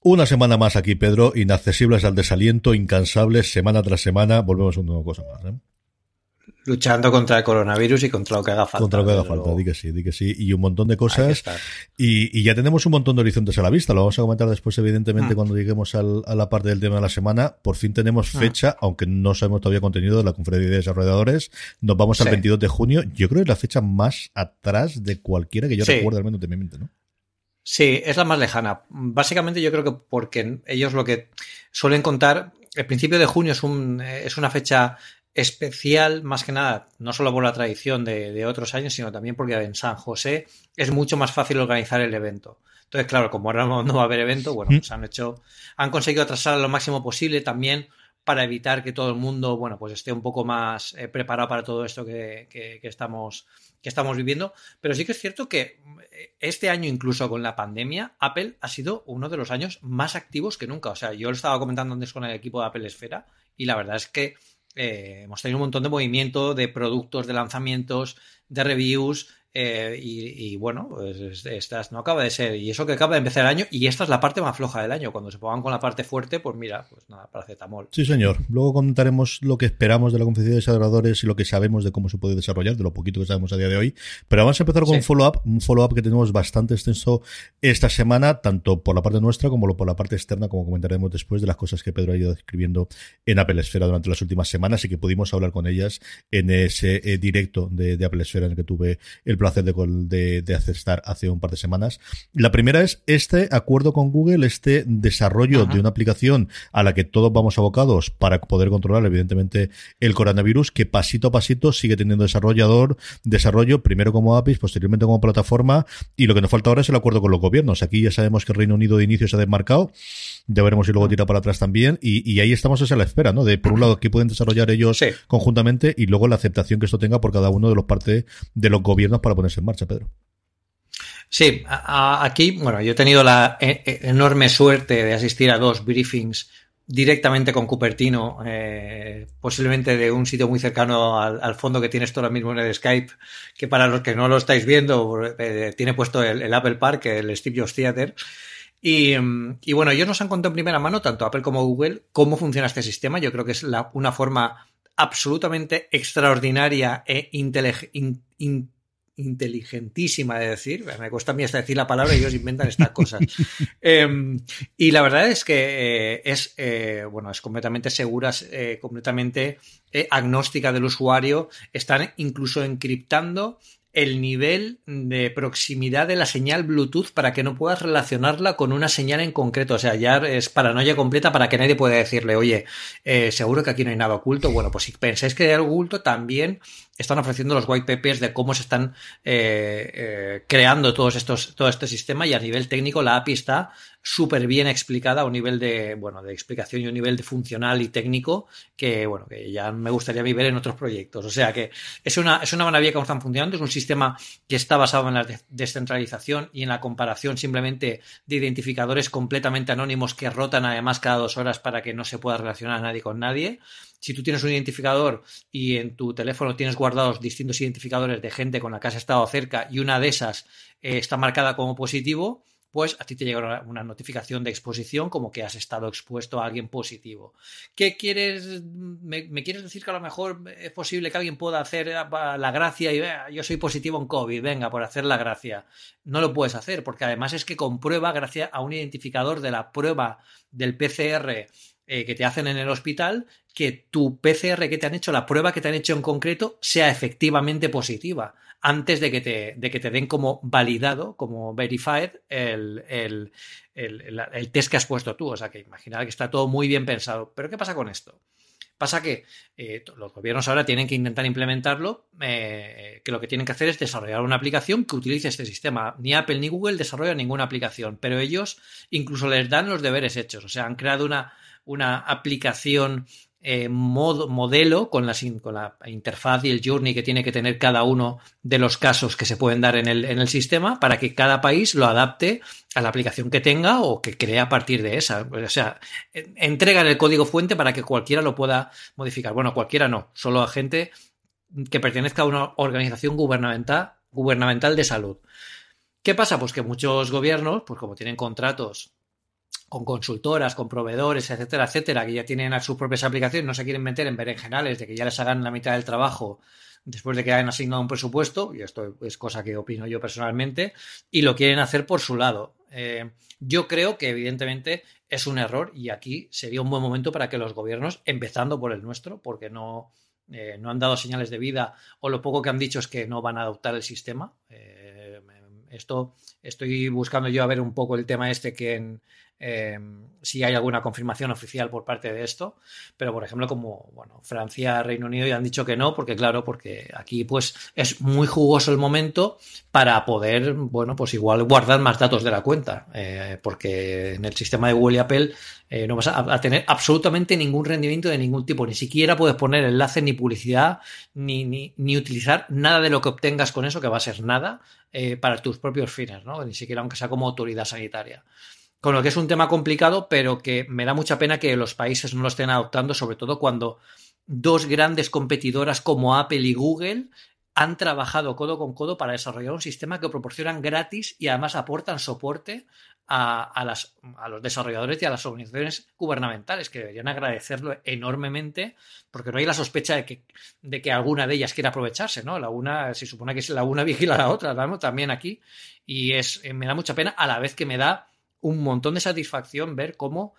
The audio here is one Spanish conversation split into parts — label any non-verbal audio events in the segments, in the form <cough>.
Una semana más aquí, Pedro, inaccesibles al desaliento, incansables, semana tras semana, volvemos a una cosa más. ¿eh? Luchando contra el coronavirus y contra lo que haga falta. Contra lo que haga falta, di que sí, di que sí. Y un montón de cosas. Y, y, ya tenemos un montón de horizontes a la vista. Lo vamos a comentar después, evidentemente, mm. cuando lleguemos al, a la parte del tema de la semana. Por fin tenemos mm. fecha, aunque no sabemos todavía contenido de la conferencia de desarrolladores. Nos vamos al sí. 22 de junio. Yo creo que es la fecha más atrás de cualquiera que yo sí. recuerde, al menos de mi mente, ¿no? Sí, es la más lejana. Básicamente yo creo que porque ellos lo que suelen contar, el principio de junio es, un, es una fecha especial, más que nada, no solo por la tradición de, de, otros años, sino también porque en San José es mucho más fácil organizar el evento. Entonces, claro, como ahora no va a haber evento, bueno, pues han hecho, han conseguido atrasar lo máximo posible también para evitar que todo el mundo, bueno, pues esté un poco más eh, preparado para todo esto que, que, que estamos que estamos viviendo, pero sí que es cierto que este año, incluso con la pandemia, Apple ha sido uno de los años más activos que nunca. O sea, yo lo estaba comentando antes con el equipo de Apple Esfera y la verdad es que eh, hemos tenido un montón de movimiento de productos, de lanzamientos, de reviews, eh, y, y, bueno, pues estas no acaba de ser. Y eso que acaba de empezar el año, y esta es la parte más floja del año. Cuando se pongan con la parte fuerte, pues mira, pues nada, paracetamol. Sí, señor. Luego contaremos lo que esperamos de la conferencia de desarrolladores y lo que sabemos de cómo se puede desarrollar, de lo poquito que sabemos a día de hoy. Pero vamos a empezar con sí. un follow-up, un follow-up que tenemos bastante extenso esta semana, tanto por la parte nuestra como por la parte externa, como comentaremos después de las cosas que Pedro ha ido escribiendo en Apple Esfera durante las últimas semanas y que pudimos hablar con ellas en ese eh, directo de, de Apple Esfera en el que tuve el placer de, de, de estar hace un par de semanas. La primera es este acuerdo con Google, este desarrollo Ajá. de una aplicación a la que todos vamos abocados para poder controlar, evidentemente, el coronavirus, que pasito a pasito sigue teniendo desarrollador, desarrollo, primero como APIs, posteriormente como plataforma, y lo que nos falta ahora es el acuerdo con los gobiernos. Aquí ya sabemos que el Reino Unido de inicio se ha desmarcado, ya veremos si luego tira para atrás también, y, y ahí estamos a la espera, ¿no? De por un lado que pueden desarrollar ellos sí. conjuntamente y luego la aceptación que esto tenga por cada uno de los partes de los gobiernos para ponerse en marcha, Pedro. Sí, aquí, bueno, yo he tenido la e, e, enorme suerte de asistir a dos briefings directamente con Cupertino, eh, posiblemente de un sitio muy cercano al, fondo que tienes tú ahora mismo en el Skype, que para los que no lo estáis viendo, eh, tiene puesto el, Apple Park, el Steve Jobs Theater. Y, bueno, ellos nos han contado en primera mano, tanto Apple como Google, cómo funciona este sistema. Yo creo que es la, una forma absolutamente extraordinaria e inteligente. In, inteligentísima de decir, me cuesta a mí hasta decir la palabra y ellos inventan estas cosas. <laughs> eh, y la verdad es que eh, es, eh, bueno, es completamente segura, completamente agnóstica del usuario, están incluso encriptando el nivel de proximidad de la señal Bluetooth para que no puedas relacionarla con una señal en concreto. O sea, ya es paranoia completa para que nadie pueda decirle, oye, eh, seguro que aquí no hay nada oculto. Bueno, pues si pensáis que hay algo oculto, también están ofreciendo los white papers de cómo se están eh, eh, creando todos estos, todo este sistema y a nivel técnico la API está súper bien explicada a un nivel de, bueno, de explicación y un nivel de funcional y técnico que, bueno, que ya me gustaría ver en otros proyectos. O sea que es una, es una maravilla cómo están funcionando, es un sistema que está basado en la descentralización y en la comparación simplemente de identificadores completamente anónimos que rotan además cada dos horas para que no se pueda relacionar a nadie con nadie. Si tú tienes un identificador y en tu teléfono tienes guardados distintos identificadores de gente con la que has estado cerca y una de esas eh, está marcada como positivo, pues a ti te llega una notificación de exposición como que has estado expuesto a alguien positivo. ¿Qué quieres? Me, quieres decir que a lo mejor es posible que alguien pueda hacer la gracia y yo soy positivo en COVID, venga, por hacer la gracia? No lo puedes hacer porque además es que comprueba gracias a un identificador de la prueba del PCR eh, que te hacen en el hospital que tu PCR que te han hecho, la prueba que te han hecho en concreto, sea efectivamente positiva antes de que te, de que te den como validado, como verified, el, el, el, test que has puesto tú. O sea, que imaginar que está todo muy bien pensado. Pero ¿qué pasa con esto? Pasa que eh, los gobiernos ahora tienen que intentar implementarlo, eh, que lo que tienen que hacer es desarrollar una aplicación que utilice este sistema. Ni Apple ni Google desarrollan ninguna aplicación, pero ellos incluso les dan los deberes hechos. O sea, han creado una, una aplicación eh, modelo con la, interfaz y el journey que tiene que tener cada uno de los casos que se pueden dar en el, sistema para que cada país lo adapte a la aplicación que tenga o que crea a partir de esa. O sea, entregan el código fuente para que cualquiera lo pueda modificar. Bueno, cualquiera no, solo a gente que pertenezca a una organización gubernamental, gubernamental de salud. ¿Qué pasa? Pues que muchos gobiernos, pues como tienen contratos con consultoras, con proveedores, etcétera, etcétera, que ya tienen sus propias aplicaciones, no se quieren meter en berenjenales de que ya les hagan la mitad del trabajo después de que hayan asignado un presupuesto, y esto es cosa que opino yo personalmente, y lo quieren hacer por su lado. Eh, yo creo que evidentemente es un error y aquí sería un buen momento para que los gobiernos, empezando por el nuestro, porque no, eh, no han dado señales de vida o lo poco que han dicho es que no van a adoptar el sistema. Eh, esto estoy buscando yo a ver un poco el tema este que en, Em, si hay alguna confirmación oficial por parte de esto, pero por ejemplo como bueno, Francia, Reino Unido ya han dicho que no, porque claro, porque aquí pues es muy jugoso el momento para poder, bueno, pues igual guardar más datos de la cuenta, eh, porque en el sistema de Google y Apple eh, no vas a, tener absolutamente ningún rendimiento de ningún tipo, ni siquiera puedes poner enlaces ni publicidad, ni, ni, ni utilizar nada de lo que obtengas con eso, que va a ser nada, eh, para tus propios fines, ¿no? Ni siquiera aunque sea como autoridad sanitaria. Con lo que es un tema complicado, pero que me da mucha pena que los países no lo estén adoptando, sobre todo cuando dos grandes competidoras como Apple y Google han trabajado codo con codo para desarrollar un sistema que proporcionan gratis y además aportan soporte a, a, los desarrolladores y a las organizaciones gubernamentales, que deberían agradecerlo enormemente, porque no hay la sospecha de que, de que alguna de ellas quiera aprovecharse, ¿no? La una, se supone que la una <laughs> vigila a la otra, también aquí, y es, me da mucha pena, a la vez que me da un montón de satisfacción ver cómo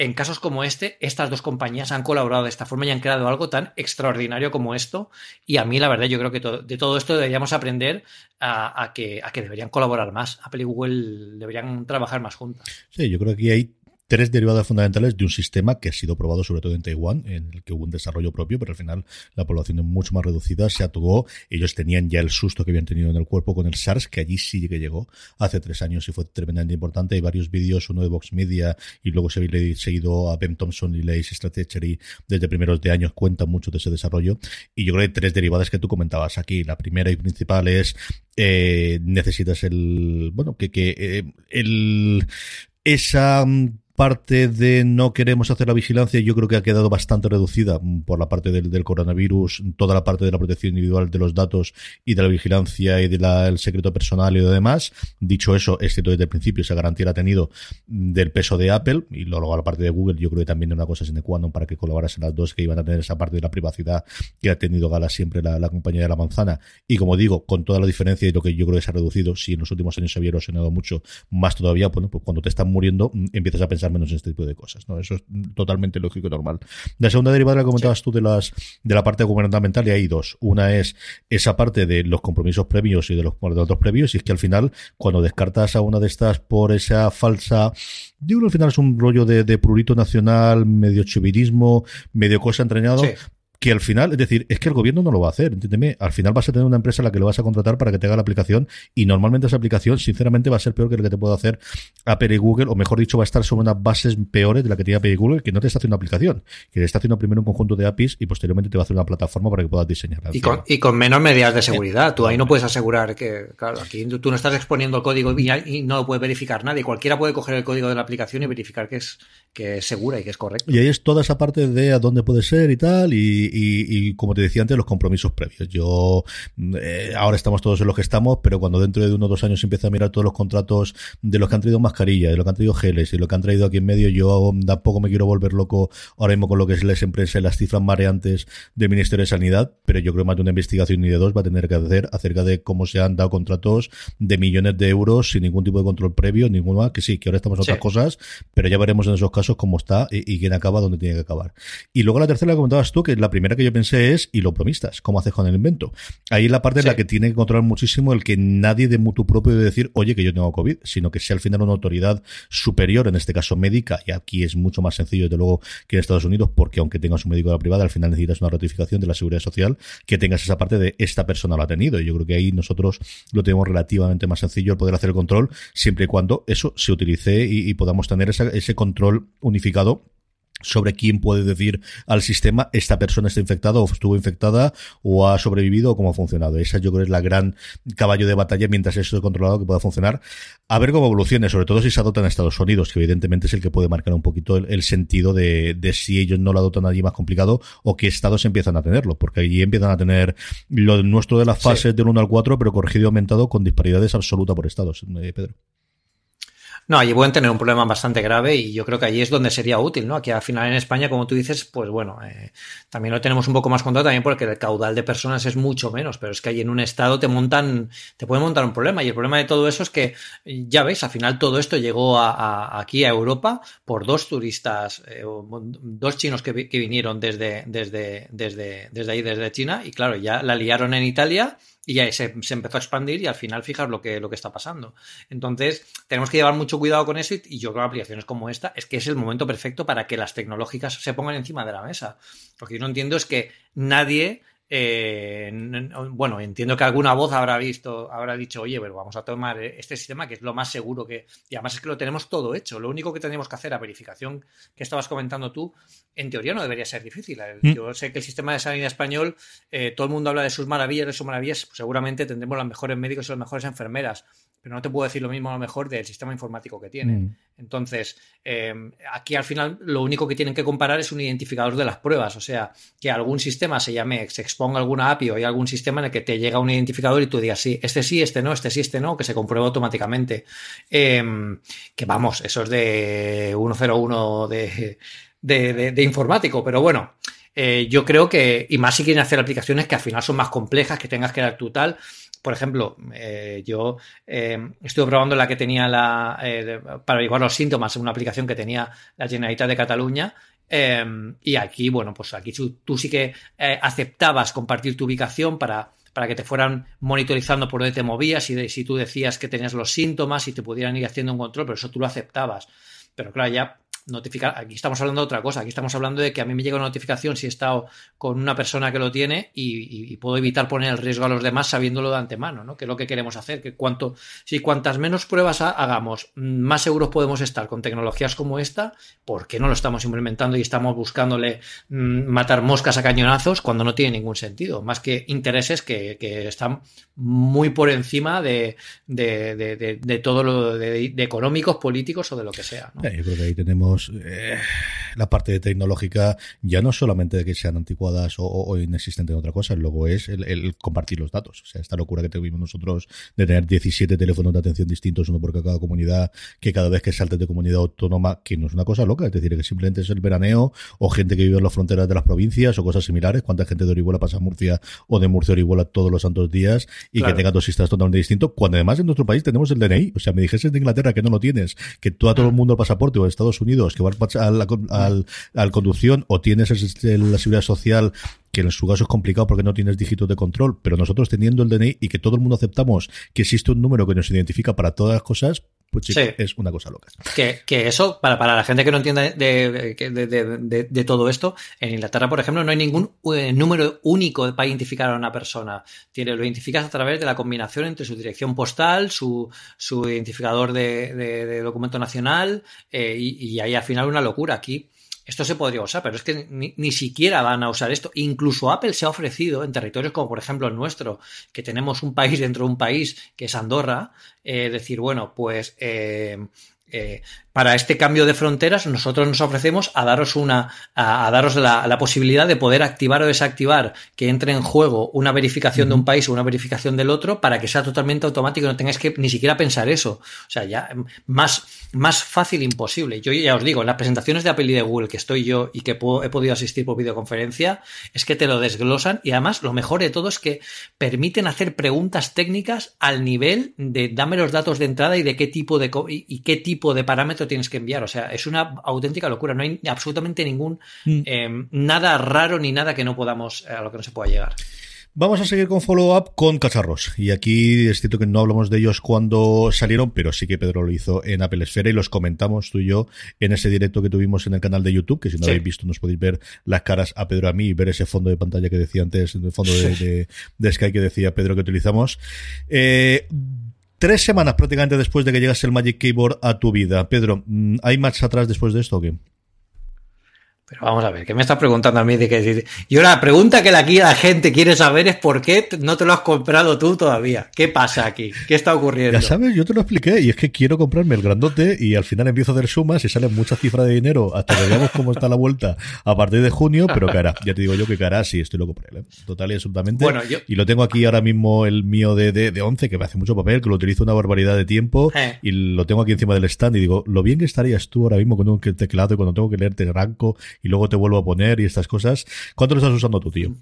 en casos como este, estas dos compañías han colaborado de esta forma y han creado algo tan extraordinario como esto. Y a mí, la verdad, yo creo que de todo esto deberíamos aprender a, que, a que deberían colaborar más. Apple y Google deberían trabajar más juntas. Sí, yo creo que aquí hay tres derivadas fundamentales de un sistema que ha sido probado sobre todo en Taiwán, en el que hubo un desarrollo propio, pero al final la población es mucho más reducida, se atuó, ellos tenían ya el susto que habían tenido en el cuerpo con el SARS, que allí sí que llegó hace tres años y fue tremendamente importante. Hay varios vídeos, uno de Vox Media y luego se había seguido a Ben Thompson y Lace Strategy desde primeros de años, cuentan mucho de ese desarrollo. Y yo creo que hay tres derivadas que tú comentabas aquí. La primera y principal es eh, necesitas el, bueno, que, que eh, el, esa mm, parte de no queremos hacer la vigilancia, yo creo que ha quedado bastante reducida por la parte del, coronavirus, toda la parte de la protección individual de los datos y de la vigilancia y del secreto personal y lo demás. Dicho eso, es cierto desde el principio esa garantía la ha tenido del peso de Apple y luego la parte de Google, yo creo que también es una cosa sine qua non para que colaborasen las dos que iban a tener esa parte de la privacidad que ha tenido gala siempre la, compañía de la manzana. Y como digo, con toda la diferencia de lo que yo creo que se ha reducido, si en los últimos años se había erosionado mucho, más todavía, bueno, pues cuando te están muriendo mm, empiezas a pensar menos en este tipo de cosas. ¿no? Eso es totalmente lógico y normal. La segunda derivada que comentabas tú de las de la parte gubernamental, y hay dos. Una es esa parte de los compromisos previos y de los otros previos, y es que al final, cuando descartas a una de estas por esa falsa digo al final es un rollo de, de prurito nacional, medio chivirismo, medio cosa entrenado, que al final, es decir, es que el gobierno no lo va a hacer, entiéndeme, al final vas a tener una empresa a la que le vas a contratar para que te haga la aplicación y normalmente esa aplicación, sinceramente, va a ser peor que la que te puede hacer Apple y Google, o mejor dicho, va a estar sobre unas bases peores de la que tiene Apple y Google, que no te está haciendo una aplicación, que te está haciendo primero un conjunto de APIs y posteriormente te va a hacer una plataforma para que puedas diseñarla. Y con, y con menos medidas de seguridad, tú ahí no puedes asegurar que, claro, aquí tú no estás exponiendo el código y, no lo puede verificar nadie, cualquiera puede coger el código de la aplicación y verificar que es, que es segura y que es correcto. Y ahí es toda esa parte de a dónde puede ser y tal, y y, como te decía antes, los compromisos previos. Yo, eh, ahora estamos todos en los que estamos, pero cuando dentro de uno o dos años empieza a mirar todos los contratos de los que han traído mascarillas, de los que han traído geles y lo que han traído aquí en medio, yo tampoco me quiero volver loco ahora mismo con lo que es las empresas y las cifras mareantes del Ministerio de Sanidad, pero yo creo que más de una investigación ni de dos va a tener que hacer acerca de cómo se han dado contratos de millones de euros sin ningún tipo de control previo, ninguna, que sí, que ahora estamos en otras cosas, pero ya veremos en esos casos cómo está y, quién acaba donde tiene que acabar. Y luego la tercera que comentabas tú, que la primera que yo pensé es, y lo promistas, ¿cómo haces con el invento? Ahí la parte en la que tiene que controlar muchísimo el que nadie de mutuo propio debe decir, oye, que yo tengo COVID, sino que sea al final una autoridad superior, en este caso médica, y aquí es mucho más sencillo, desde luego, que en Estados Unidos, porque aunque tengas un médico de la privada, al final necesitas una ratificación de la seguridad social, que tengas esa parte de esta persona lo ha tenido. Y yo creo que ahí nosotros lo tenemos relativamente más sencillo el poder hacer el control, siempre y cuando eso se utilice y, podamos tener ese control unificado sobre quién puede decir al sistema esta persona está infectada o estuvo infectada o ha sobrevivido o cómo ha funcionado. Esa yo creo es la gran caballo de batalla mientras eso esté controlado que pueda funcionar. A ver cómo evolucione, sobre todo si se adopta en Estados Unidos, que evidentemente es el que puede marcar un poquito el, sentido de, de, si ellos no lo adoptan allí más complicado o qué estados empiezan a tenerlo, porque allí empiezan a tener lo nuestro de las fases del 1 al 4, pero corregido y aumentado con disparidades absolutas por estados, eh, Pedro. No, allí pueden tener un problema bastante grave y yo creo que allí es donde sería útil, ¿no? Aquí al final en España, como tú dices, pues bueno, eh, también lo tenemos un poco más controlado también porque el caudal de personas es mucho menos, pero es que allí en un estado te montan, te pueden montar un problema y el problema de todo eso es que, ya veis, al final todo esto llegó a, aquí a Europa por dos turistas, eh, dos chinos que, que vinieron desde, desde, desde, desde ahí, desde China y claro, ya la liaron en Italia y ya se, empezó a expandir y al final fijar lo que, lo que está pasando. Entonces, tenemos que llevar mucho cuidado con eso y, yo creo que aplicaciones como esta es que es el momento perfecto para que las tecnológicas se pongan encima de la mesa. Lo que yo no entiendo es que nadie eh, bueno, entiendo que alguna voz habrá visto, habrá dicho, oye, pero vamos a tomar este sistema que es lo más seguro que. Y además es que lo tenemos todo hecho. Lo único que tenemos que hacer a verificación que estabas comentando tú, en teoría no debería ser difícil. Mm. Yo sé que el sistema de sanidad español, eh, todo el mundo habla de sus maravillas, de sus maravillas. seguramente tendremos los mejores médicos y las mejores enfermeras pero no te puedo decir lo mismo a lo mejor del sistema informático que tienen. Mm. Entonces, eh, aquí al final lo único que tienen que comparar es un identificador de las pruebas, o sea, que algún sistema se llame, se exponga alguna API o hay algún sistema en el que te llega un identificador y tú digas, sí, este sí, este no, este sí, este no, que se comprueba automáticamente. Em, que vamos, eso es de 101 de, de, de, informático, pero bueno. Eh, yo creo que, y más si quieren hacer aplicaciones que al final son más complejas, que tengas que dar tú tal, por ejemplo, eh, yo eh, estuve probando la que tenía la eh, para averiguar los síntomas en una aplicación que tenía la Generalitat de Cataluña. y aquí, bueno, pues aquí tú, sí que aceptabas compartir tu ubicación para, para que te fueran monitorizando por dónde te movías y si tú decías que tenías los síntomas y te pudieran ir haciendo un control, pero eso tú lo aceptabas. Pero claro, ya notificar, aquí estamos hablando de otra cosa, aquí estamos hablando de que a mí me llega una notificación si he estado con una persona que lo tiene y, puedo evitar poner el riesgo a los demás sabiéndolo de antemano, ¿no? Que es lo que queremos hacer, que cuanto, si cuantas menos pruebas hagamos, más seguros podemos estar con tecnologías como esta, ¿por qué no lo estamos implementando y estamos buscándole mm, matar moscas a cañonazos cuando no tiene ningún sentido? Más que intereses que, están muy por encima de, de, todo lo de, económicos, políticos o de lo que sea. ¿no? yo creo que ahí tenemos eh, la parte tecnológica ya no solamente de que sean anticuadas o, inexistentes en otra cosa, luego es el, compartir los datos. O sea, esta locura que tuvimos nosotros de tener 17 teléfonos de atención distintos, uno por cada comunidad, que cada vez que saltes de comunidad autónoma, que no es una cosa loca, es decir, que simplemente es el veraneo o gente que vive en las fronteras de las provincias o cosas similares, cuánta gente de Orihuela pasa a Murcia o de Murcia a Orihuela todos los santos días y que tenga dos sistemas totalmente distintos, cuando además en nuestro país tenemos el DNI. O sea, me dijese de Inglaterra que no lo tienes, que tú a todo el mundo el pasaporte o a Estados Unidos que vas al, al, al conducción o tienes la seguridad social que en su caso es complicado porque no tienes dígitos de control, pero nosotros teniendo el DNI y que todo el mundo aceptamos que existe un número que nos identifica para todas las cosas, pues sí, es una cosa loca. Que, que eso, para, para, la gente que no entienda de, de, de, todo esto, en Inglaterra, por ejemplo, no hay ningún eh, número único para identificar a una persona. Tiene, lo identificas a través de la combinación entre su dirección postal, su, su identificador de, documento nacional, eh, y, y ahí al final una locura. Aquí esto se podría usar, pero es que ni, siquiera van a usar esto. Incluso Apple se ha ofrecido en territorios como por ejemplo el nuestro, que tenemos un país dentro de un país, que es Andorra, eh, decir, bueno, pues eh, eh, para este cambio de fronteras, nosotros nos ofrecemos a daros una, a, daros la, posibilidad de poder activar o desactivar que entre en juego una verificación de un país o una verificación del otro para que sea totalmente automático y no tengáis que ni siquiera pensar eso. O sea, ya más, más fácil imposible. Yo ya os digo, en las presentaciones de Apple y de Google que estoy yo y que he podido asistir por videoconferencia, es que te lo desglosan y además lo mejor de todo es que permiten hacer preguntas técnicas al nivel de dame los datos de entrada y de qué tipo de y qué tipo de tienes que enviar. O sea, es una auténtica locura. No hay absolutamente ningún mm. em, nada raro ni nada que no podamos, a lo que no se pueda llegar. Vamos a seguir con follow-up con cacharros. Y aquí es cierto que no hablamos de ellos cuando salieron, pero sí que Pedro lo hizo en Apple Esfera y los comentamos tú y yo en ese directo que tuvimos en el canal de YouTube, que si no lo habéis visto nos podéis ver las caras a Pedro a mí y ver ese fondo de pantalla que decía antes, el fondo de, de, Sky que decía Pedro que utilizamos. Eh, Tres semanas prácticamente después de que llegase el Magic Keyboard a tu vida. Pedro, mm, ¿hay marcha atrás después de esto o qué? Pero vamos a ver, ¿qué me estás preguntando a mí? De que, yo la pregunta que aquí la gente quiere saber es por qué no te lo has comprado tú todavía. ¿Qué pasa aquí? ¿Qué está ocurriendo? Ya sabes, yo te lo expliqué y es que quiero comprarme el grandote y al final empiezo a hacer sumas y salen mucha cifra de dinero hasta que veamos cómo está la vuelta a partir de junio, pero cara, ya te digo yo que cara, sí, estoy loco por él, ¿eh? total y absolutamente. Bueno, yo... Y lo tengo aquí ahora mismo el mío de, de, de 11, que me hace mucho papel, que lo utilizo una barbaridad de tiempo eh. y lo tengo aquí encima del stand y digo, lo bien que estarías tú ahora mismo con un teclado y cuando tengo que leerte ranco y luego te vuelvo a poner y estas cosas. ¿Cuánto lo estás usando tú, tío?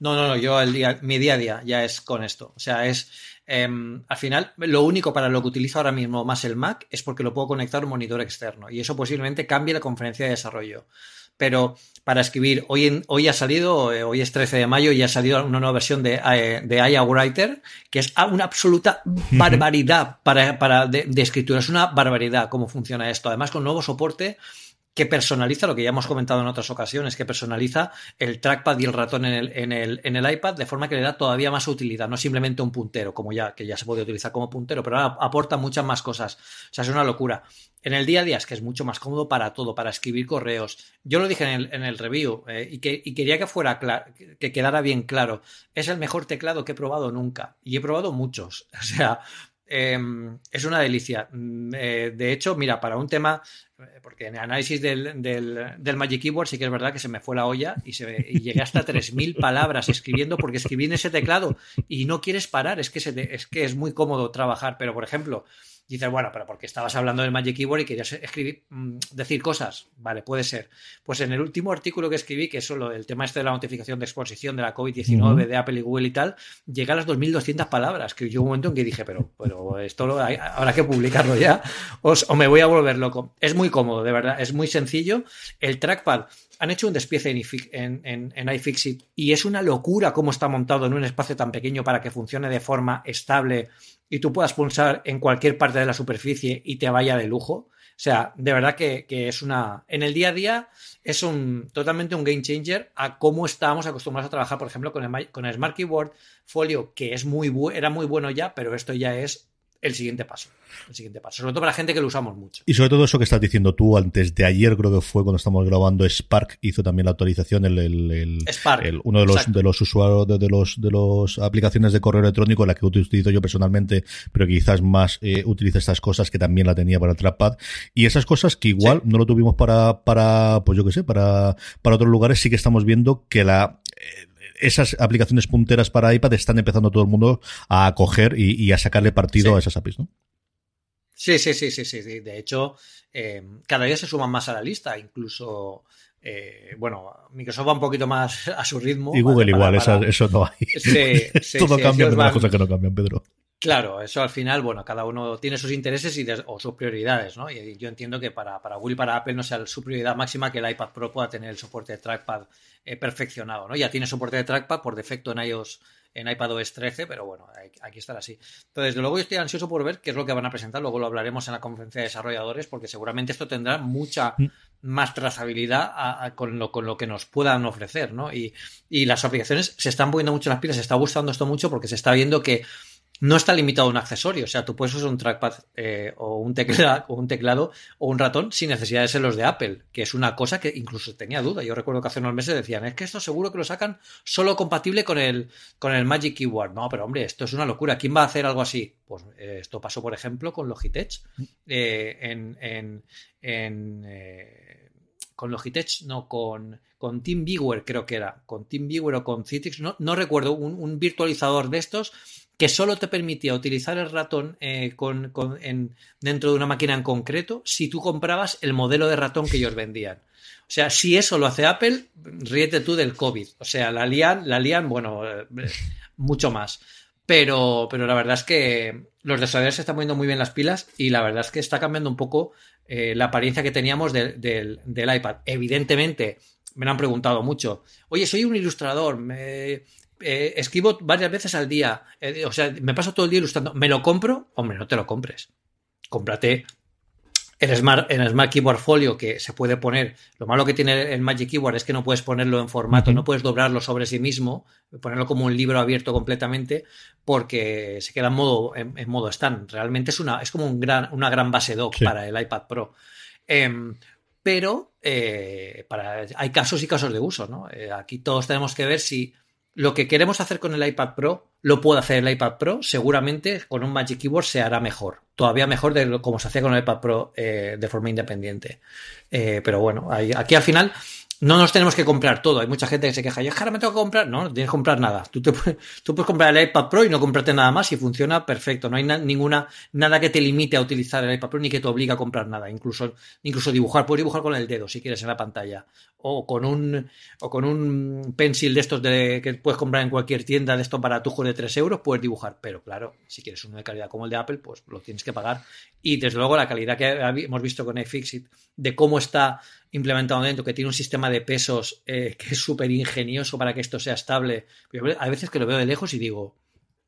No, no, no, yo el día, mi día a día ya es con esto. O sea, es em, al final lo único para lo que utilizo ahora mismo más el Mac es porque lo puedo conectar a un monitor externo y eso posiblemente cambie la conferencia de desarrollo. Pero para escribir, hoy, hoy ha salido, eh, hoy es 13 de mayo y ha salido una nueva versión de, eh, de IA Writer, que es una absoluta barbaridad para, para de, de, escritura. Es una barbaridad cómo funciona esto. Además, con nuevo soporte que personaliza lo que ya hemos comentado en otras ocasiones, que personaliza el trackpad y el ratón en el, en el, en el iPad de forma que le da todavía más utilidad, no simplemente un puntero, como ya, que ya se puede utilizar como puntero, pero aporta muchas más cosas. O sea, es una locura. En el día a día es que es mucho más cómodo para todo, para escribir correos. Yo lo dije en el, review eh, y, que, y quería que fuera que quedara bien claro. Es el mejor teclado que he probado nunca. Y he probado muchos. <laughs> O sea, Em, es una delicia. Mm, eh, de hecho, mira, para un tema, porque en el análisis del, del, Magic Keyboard sí que es verdad que se me fue la olla y, se, y llegué hasta 3.000 <laughs> palabras escribiendo porque escribí en ese teclado y no quieres parar, es que, es que es muy cómodo trabajar, pero por ejemplo, dices, bueno, pero porque estabas hablando del Magic Keyboard y querías escribir, mm, decir cosas. Vale, puede ser. Pues en el último artículo que escribí, que es solo el tema este de la notificación de exposición de la COVID-19, de Apple y Google y tal, llega a las 2.200 palabras, que yo un momento en que dije, pero, pero esto lo habrá que publicarlo ya, o, o me voy a volver loco. Es muy cómodo, de verdad, es muy sencillo. El trackpad han hecho un despiece en, en, en, iFixit y es una locura cómo está montado en un espacio tan pequeño para que funcione de forma estable y tú puedas pulsar en cualquier parte de la superficie y te vaya de lujo. O sea, de verdad que, es una. En el día a día es un totalmente un game changer a cómo estábamos acostumbrados a trabajar, por ejemplo, con el, con el Smart Keyboard Folio, que es muy era muy bueno ya, pero esto ya es el siguiente paso. El siguiente paso. Sobre todo para la gente que lo usamos mucho. Y sobre todo eso que estás diciendo tú antes de ayer, creo que fue cuando estamos grabando, Spark hizo también la actualización, el, el, Spark, uno de los, de los usuarios de, los de los aplicaciones de correo electrónico, la que utilizo yo personalmente, pero quizás más eh, utiliza estas cosas que también la tenía para el trackpad. Y esas cosas que igual no lo tuvimos para, para, pues yo qué sé, para, para otros lugares, sí que estamos viendo que la, eh, esas aplicaciones punteras para iPad están empezando todo el mundo a acoger y, a sacarle partido a esas APIs, ¿no? Sí, sí, sí, sí, sí. De hecho, eh, cada día se suman más a la lista, incluso. Eh, bueno, Microsoft va un poquito más <laughs> a su ritmo. Y Google igual, Eso, no hay. <laughs> Todo cambia, pero hay cosas que no cambian, Pedro. Claro, eso al final, bueno, cada uno tiene sus intereses y o sus prioridades, ¿no? Y yo entiendo que para, para y para Apple no sea su prioridad máxima que el iPad Pro pueda tener el soporte de trackpad eh, perfeccionado, ¿no? Ya tiene soporte de trackpad por defecto en iOS en iPadOS 13, pero bueno, aquí estará así. Entonces, desde luego yo estoy ansioso por ver qué es lo que van a presentar, luego lo hablaremos en la conferencia de desarrolladores, porque seguramente esto tendrá mucha mm. más trazabilidad con, lo, con lo que nos puedan ofrecer, ¿no? Y, y las aplicaciones se están poniendo mucho las pilas, se está gustando esto mucho porque se está viendo que no está limitado a un accesorio. O sea, tú puedes usar un trackpad eh, o, un teclado, <laughs> o un teclado o un ratón sin necesidad de ser los de Apple, que es una cosa que incluso tenía duda. Yo recuerdo que hace unos meses decían, es que esto seguro que lo sacan solo compatible con el, con el Magic Keyboard. No, pero hombre, esto es una locura. ¿Quién va a hacer algo así? Pues eh, esto pasó, por ejemplo, con Logitech. Eh, en, en, con Logitech, no, con, con TeamViewer creo que era, con TeamViewer o con Citrix, no, no recuerdo, un virtualizador de estos que solo te permitía utilizar el ratón eh, con, en, dentro de una máquina en concreto si tú comprabas el modelo de ratón que ellos vendían. O sea, si eso lo hace Apple, ríete tú del COVID. O sea, la lían, la lían, bueno, eh, mucho más. Pero, pero la verdad es que los desarrolladores se están poniendo muy bien las pilas y la verdad es que está cambiando un poco eh, la apariencia que teníamos del iPad. Evidentemente, me lo han preguntado mucho. Oye, soy un ilustrador, me, eh, escribo varias veces al día, eh, o sea, me paso todo el día ilustrando, ¿me lo compro? Hombre, no te lo compres. Cómprate el Smart, el Smart Keyboard Folio que se puede poner. Lo malo que tiene el Magic Keyboard es que no puedes ponerlo en formato, no puedes doblarlo sobre sí mismo, ponerlo como un libro abierto completamente, porque se queda en modo, en, modo stand. Realmente es una, es como un gran, una gran base doc para el iPad Pro. Em, pero eh, para, hay casos y casos de uso, ¿no? aquí todos tenemos que ver si lo que queremos hacer con el iPad Pro lo puede hacer el iPad Pro, seguramente con un Magic Keyboard se hará mejor, todavía mejor de lo, como se hacía con el iPad Pro eh, de forma independiente. Eh, pero bueno, aquí al final no nos tenemos que comprar todo. Hay mucha gente que se queja, yo ahora me tengo que comprar. No, no tienes que comprar nada. Tú, te, tú puedes comprar el iPad Pro y no comprarte nada más y funciona perfecto. No hay ninguna, nada que te limite a utilizar el iPad Pro ni que te obligue a comprar nada. Incluso, incluso dibujar. Puedes dibujar con el dedo si quieres en la pantalla. O con un, o con un pencil de estos de, que puedes comprar en cualquier tienda de estos baratujos de 3 euros, puedes dibujar. Pero claro, si quieres uno de calidad como el de Apple, pues lo tienes que pagar. Y desde luego la calidad que hemos visto con iFixit de cómo está implementado dentro, que tiene un sistema de pesos eh, que es súper ingenioso para que esto sea estable. Hay veces que lo veo de lejos y digo,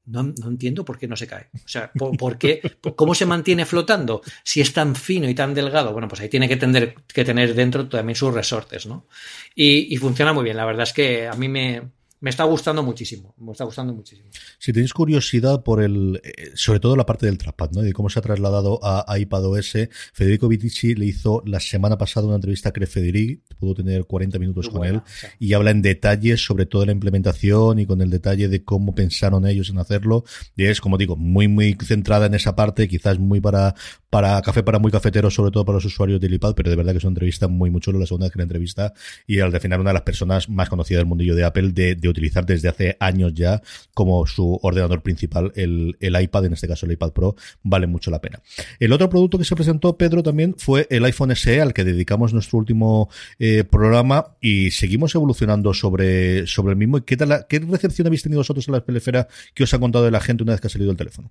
no, entiendo por qué no se cae. O sea, ¿por, qué? ¿Cómo se mantiene flotando? Si es tan fino y tan delgado, bueno, pues ahí tiene que tener, que tener dentro también sus resortes, ¿no? y funciona muy bien. La verdad es que a mí me, me está gustando muchísimo, me está gustando muchísimo. Si tenéis curiosidad por el, eh, sobre todo la parte del trackpad, ¿no? De cómo se ha trasladado a, iPadOS, Federico Vitici le hizo la semana pasada una entrevista a Cre Federici, pudo tener 40 minutos con él, y habla en detalles sobre toda la implementación y con el detalle de cómo pensaron ellos en hacerlo, y es, como digo, muy, muy centrada en esa parte, quizás muy para, para café, para muy cafetero, sobre todo para los usuarios del iPad, pero de verdad que es una entrevista muy, muy la segunda vez que la entrevista, y al final una de las personas más conocidas del mundillo de Apple de utilizar desde hace años ya como su ordenador principal, el, el iPad, en este caso el iPad Pro, vale mucho la pena. El otro producto que se presentó, Pedro, también fue el iPhone SE, al que dedicamos nuestro último eh, programa y seguimos evolucionando sobre, sobre el mismo. ¿Y qué, tal ¿Qué recepción habéis tenido vosotros en la pelefera que os ha contado de la gente una vez que ha salido el teléfono?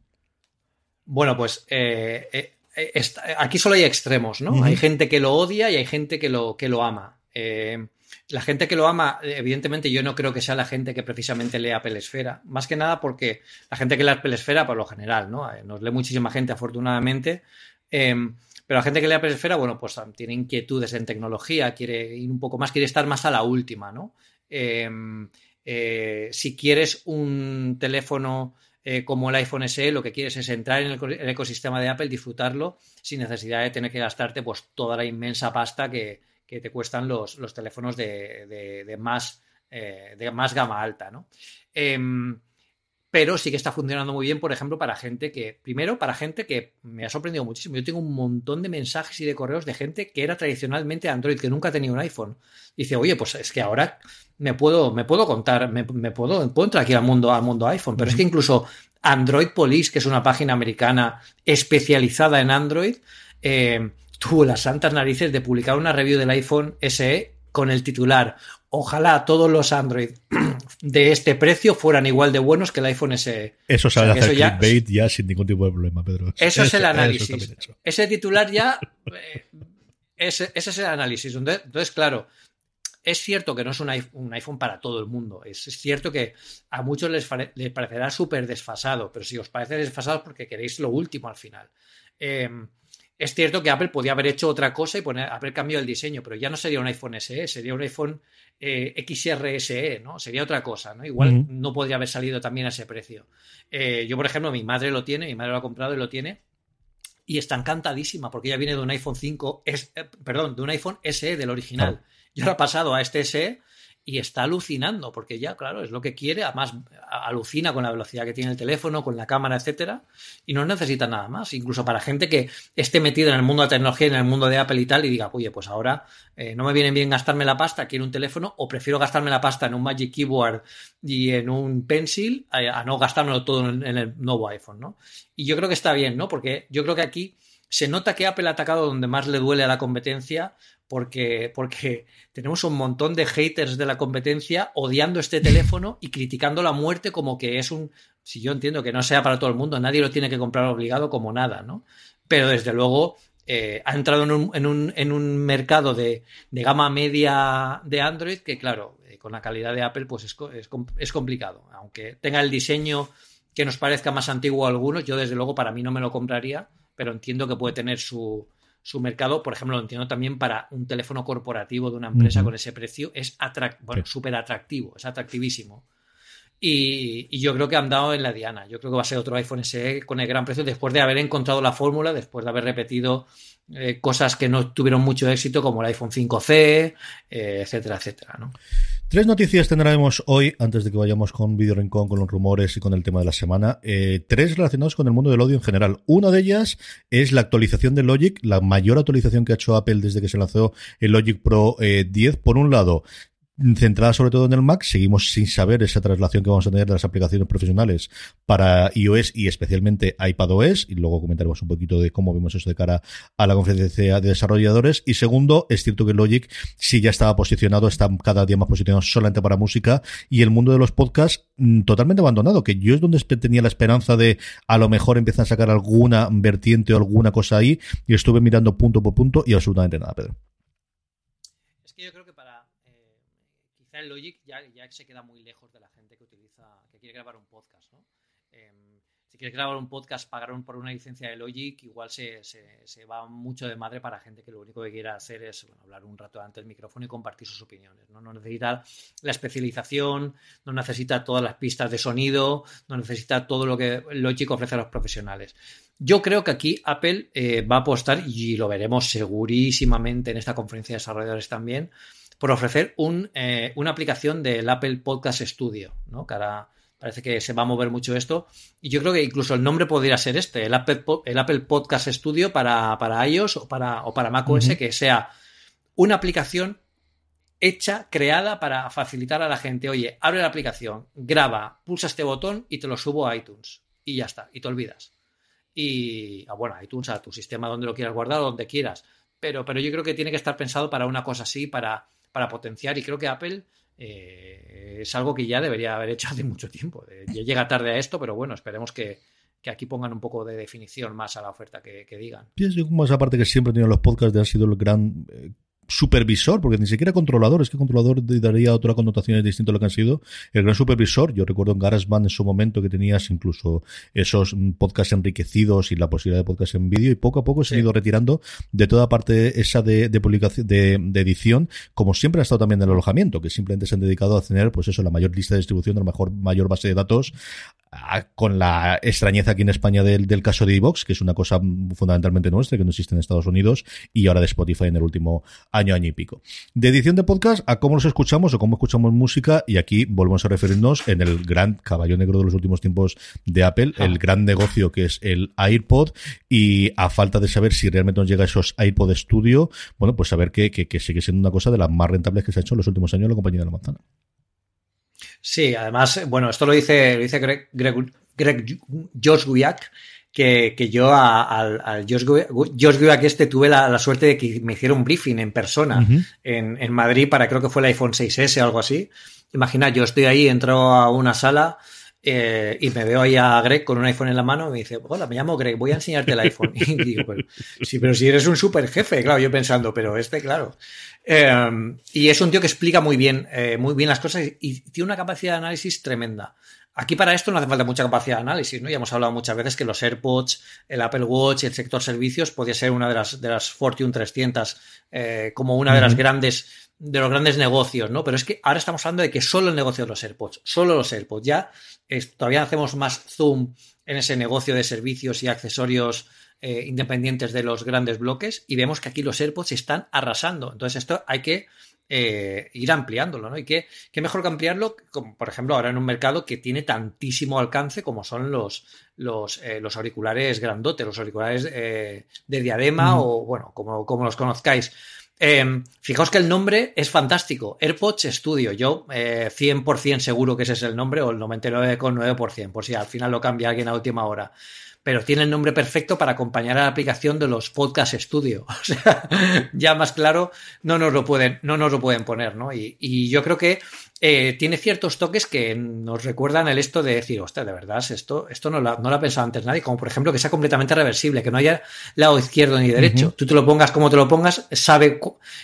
Bueno, pues eh, eh, aquí solo hay extremos, ¿no? Hay gente que lo odia y hay gente que lo, que lo ama. Eh, la gente que lo ama, evidentemente yo no creo que sea la gente que precisamente lee Apple Esfera, más que nada porque la gente que lee Apple Esfera, por lo general, ¿no? Eh, nos lee muchísima gente, afortunadamente, pero la gente que lee Apple Esfera, bueno, pues tiene inquietudes en tecnología, quiere ir un poco más, quiere estar más a la última, ¿no? Eh, si quieres un teléfono eh, como el iPhone SE, lo que quieres es entrar en el, ecosistema de Apple, disfrutarlo sin necesidad de tener que gastarte pues toda la inmensa pasta que, que te cuestan los, los teléfonos de, de, más, eh, de más gama alta, ¿no? Em, pero sí que está funcionando muy bien, por ejemplo, para gente que, primero, para gente que me ha sorprendido muchísimo. Yo tengo un montón de mensajes y de correos de gente que era tradicionalmente Android, que nunca tenía un iPhone. dice, oye, pues es que ahora me puedo, me puedo contar, me, puedo, puedo, entrar aquí al mundo, al mundo iPhone. Pero es que incluso Android Police, que es una página americana especializada en Android, eh, tuvo las santas narices de publicar una review del iPhone SE con el titular Ojalá todos los Android <clears throat> de este precio fueran igual de buenos que el iPhone SE. Eso sabe hacer clickbait ya, sin ningún tipo de problema, Pedro. Eso, es el análisis. Ese titular ya. Eh, ese, es el análisis. Entonces, claro, es cierto que no es un iPhone, para todo el mundo. Es, cierto que a muchos les, parecerá súper desfasado, pero si os parece desfasado es porque queréis lo último al final. Eh, Es cierto que Apple podía haber hecho otra cosa y poner, haber cambiado el diseño, pero ya no sería un iPhone SE, sería un iPhone eh, XRSE, ¿no? Sería otra cosa, ¿no? Igual no podría haber salido también a ese precio. Eh, yo, por ejemplo, mi madre lo tiene, mi madre lo ha comprado y lo tiene, y está encantadísima porque ya viene de un iPhone 5, es, eh, perdón, de un iPhone SE del original. Yo lo he pasado a este SE y está alucinando, porque ya, claro, es lo que quiere, además alucina con la velocidad que tiene el teléfono, con la cámara, etcétera, y no necesita nada más. Incluso para gente que esté metida en el mundo de la tecnología, en el mundo de Apple y tal, y diga, oye, pues ahora eh, no me viene bien gastarme la pasta, quiero un teléfono, o prefiero gastarme la pasta en un Magic Keyboard y en un Pencil, a, no gastármelo todo en, en, el nuevo iPhone, ¿no? Y yo creo que está bien, ¿no? Porque yo creo que aquí se nota que Apple ha atacado donde más le duele a la competencia, porque, porque tenemos un montón de haters de la competencia odiando este teléfono y criticando la muerte como que es un, si yo entiendo que no sea para todo el mundo, nadie lo tiene que comprar obligado como nada, ¿no? Pero desde luego eh, ha entrado en un, en un, en un mercado de, de, gama media de Android que, claro, eh, con la calidad de Apple, pues es, es, es, complicado. Aunque tenga el diseño que nos parezca más antiguo a algunos, yo desde luego para mí no me lo compraría, pero entiendo que puede tener su, su mercado, por ejemplo, lo entiendo también para un teléfono corporativo de una empresa con ese precio, es bueno, súper atractivo, es atractivísimo. Y, yo creo que han dado en la diana. Yo creo que va a ser otro iPhone SE con el gran precio después de haber encontrado la fórmula, después de haber repetido eh, cosas que no tuvieron mucho éxito, como el iPhone 5C, eh, etcétera, etcétera. ¿no? Tres noticias tendremos hoy, antes de que vayamos con Video Rincón, con los rumores y con el tema de la semana. Eh, tres relacionados con el mundo del audio en general. Una de ellas es la actualización de Logic, la mayor actualización que ha hecho Apple desde que se lanzó el Logic Pro 10. Por un lado, centrada sobre todo en el Mac. Seguimos sin saber esa traslación que vamos a tener de las aplicaciones profesionales para iOS y especialmente iPadOS. Y luego comentaremos un poquito de cómo vemos eso de cara a la conferencia de desarrolladores. Y segundo, es cierto que Logic sí ya estaba posicionado, está cada día más posicionado solamente para música y el mundo de los podcasts mm, totalmente abandonado, que yo es donde tenía la esperanza de a lo mejor empezar a sacar alguna vertiente o alguna cosa ahí y estuve mirando punto por punto y absolutamente nada, Pedro. Es que yo creo que el Logic ya, se queda muy lejos de la gente que utiliza, que quiere grabar un podcast, ¿no? Em, si quieres grabar un podcast, pagar por una licencia de Logic, igual se, se, va mucho de madre para gente que lo único que quiera hacer es hablar un rato ante el micrófono y compartir sus opiniones. ¿no? no necesita la especialización, no necesita todas las pistas de sonido, no necesita todo lo que Logic ofrece a los profesionales. Yo creo que aquí Apple eh, va a apostar, y lo veremos segurísimamente en esta conferencia de desarrolladores también, por ofrecer un, eh, una aplicación del Apple Podcast Studio, ¿no? Que ahora parece que se va a mover mucho esto. Y yo creo que incluso el nombre podría ser este, el Apple, el Apple Podcast Studio para, para iOS o para, o para macOS, que sea una aplicación hecha, creada para facilitar a la gente, oye, abre la aplicación, graba, pulsa este botón y te lo subo a iTunes. Y ya está, y te olvidas. Y, ah, bueno, iTunes, a tu sistema donde lo quieras guardar, donde quieras. Pero, pero yo creo que tiene que estar pensado para una cosa así, para para potenciar y creo que Apple eh, es algo que ya debería haber hecho hace mucho tiempo. Ya llega tarde a esto, pero bueno, esperemos que, aquí pongan un poco de definición más a la oferta que, digan. Pienso como esa parte que siempre tenido los podcasts de ha sido el gran eh, supervisor, porque ni siquiera controlador, es que controlador daría otra connotación distinta a lo que han sido. El gran supervisor, yo recuerdo en GarageBand en su momento que tenías incluso esos podcasts enriquecidos y la posibilidad de podcast en vídeo y poco a poco se ha ido retirando de toda parte esa de, publicación, de, edición, como siempre ha estado también en el alojamiento, que simplemente se han dedicado a tener, pues eso, la mayor lista de distribución, la mejor, mayor base de datos, con la extrañeza aquí en España del, del caso de Evox, que es una cosa fundamentalmente nuestra, que no existe en Estados Unidos, y ahora de Spotify en el último año, año y pico. De edición de podcast a cómo los escuchamos o cómo escuchamos música, y aquí volvemos a referirnos en el gran caballo negro de los últimos tiempos de Apple, el gran negocio que es el AirPod, y a falta de saber si realmente nos llega esos AirPod Studio, bueno, pues saber que, que, que sigue siendo una cosa de las más rentables que se ha hecho en los últimos años en la compañía de la manzana. Sí, además, bueno, esto lo dice, lo dice Greg, Greg, Greg Josh Guiak, que, que, yo al, al Josh, Guiak este tuve la, suerte de que me hiciera un briefing en persona en, en, Madrid para creo que fue el iPhone 6S o algo así. Imagina, yo estoy ahí, entro a una sala eh, y me veo ahí a Greg con un iPhone en la mano y me dice, hola, me llamo Greg, voy a enseñarte el iPhone. <laughs> Y digo, sí, pero si eres un super jefe, claro, yo pensando, pero este, claro. Eh, y es un tío que explica muy bien, eh, muy bien las cosas y tiene una capacidad de análisis tremenda. Aquí para esto no hace falta mucha capacidad de análisis, ¿no? Ya hemos hablado muchas veces que los AirPods, el Apple Watch, el sector servicios podría ser una de las, de las Fortune 300 eh, como una de las grandes de los grandes negocios, ¿no? Pero es que ahora estamos hablando de que solo el negocio de los AirPods, solo los AirPods. Ya todavía hacemos más zoom en ese negocio de servicios y accesorios eh, independientes de los grandes bloques y vemos que aquí los AirPods están arrasando. Entonces esto hay que eh, ir ampliándolo, ¿no? Y qué, mejor que ampliarlo, como por ejemplo ahora en un mercado que tiene tantísimo alcance como son los, los, eh, los auriculares grandotes, los auriculares de diadema o, bueno, como, como los conozcáis. fijaos que el nombre es fantástico, AirPods Studio. Yo 100% seguro que ese es el nombre o el 99,9%, por si al final lo cambia alguien a última hora pero tiene el nombre perfecto para acompañar a la aplicación de los Podcast Studio. <laughs> O sea, ya más claro, no nos lo pueden, no nos lo pueden poner, ¿no? Y, yo creo que eh, tiene ciertos toques que nos recuerdan el esto de decir, hostia, de verdad, esto, esto no, lo, no lo ha pensado antes nadie, como por ejemplo que sea completamente reversible, que no haya lado izquierdo ni derecho. Tú te lo pongas como te lo pongas, sabe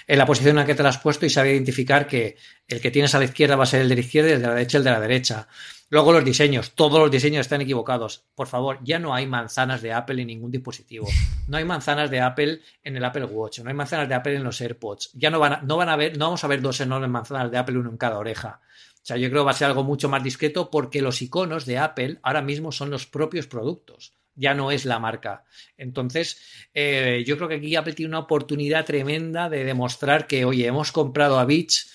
en la posición en la que te lo has puesto y sabe identificar que el que tienes a la izquierda va a ser el de la izquierda y el de la derecha el de la derecha. Luego los diseños, todos los diseños están equivocados. Por favor, ya no hay manzanas de Apple en ningún dispositivo. No hay manzanas de Apple en el Apple Watch, no hay manzanas de Apple en los AirPods. Ya no van a, no van a ver, no vamos a ver dos enormes manzanas de Apple, uno en cada oreja. O sea, yo creo que va a ser algo mucho más discreto porque los iconos de Apple ahora mismo son los propios productos ya no es la marca. Entonces, eh, yo creo que aquí Apple tiene una oportunidad tremenda de demostrar que, oye, hemos comprado a Beats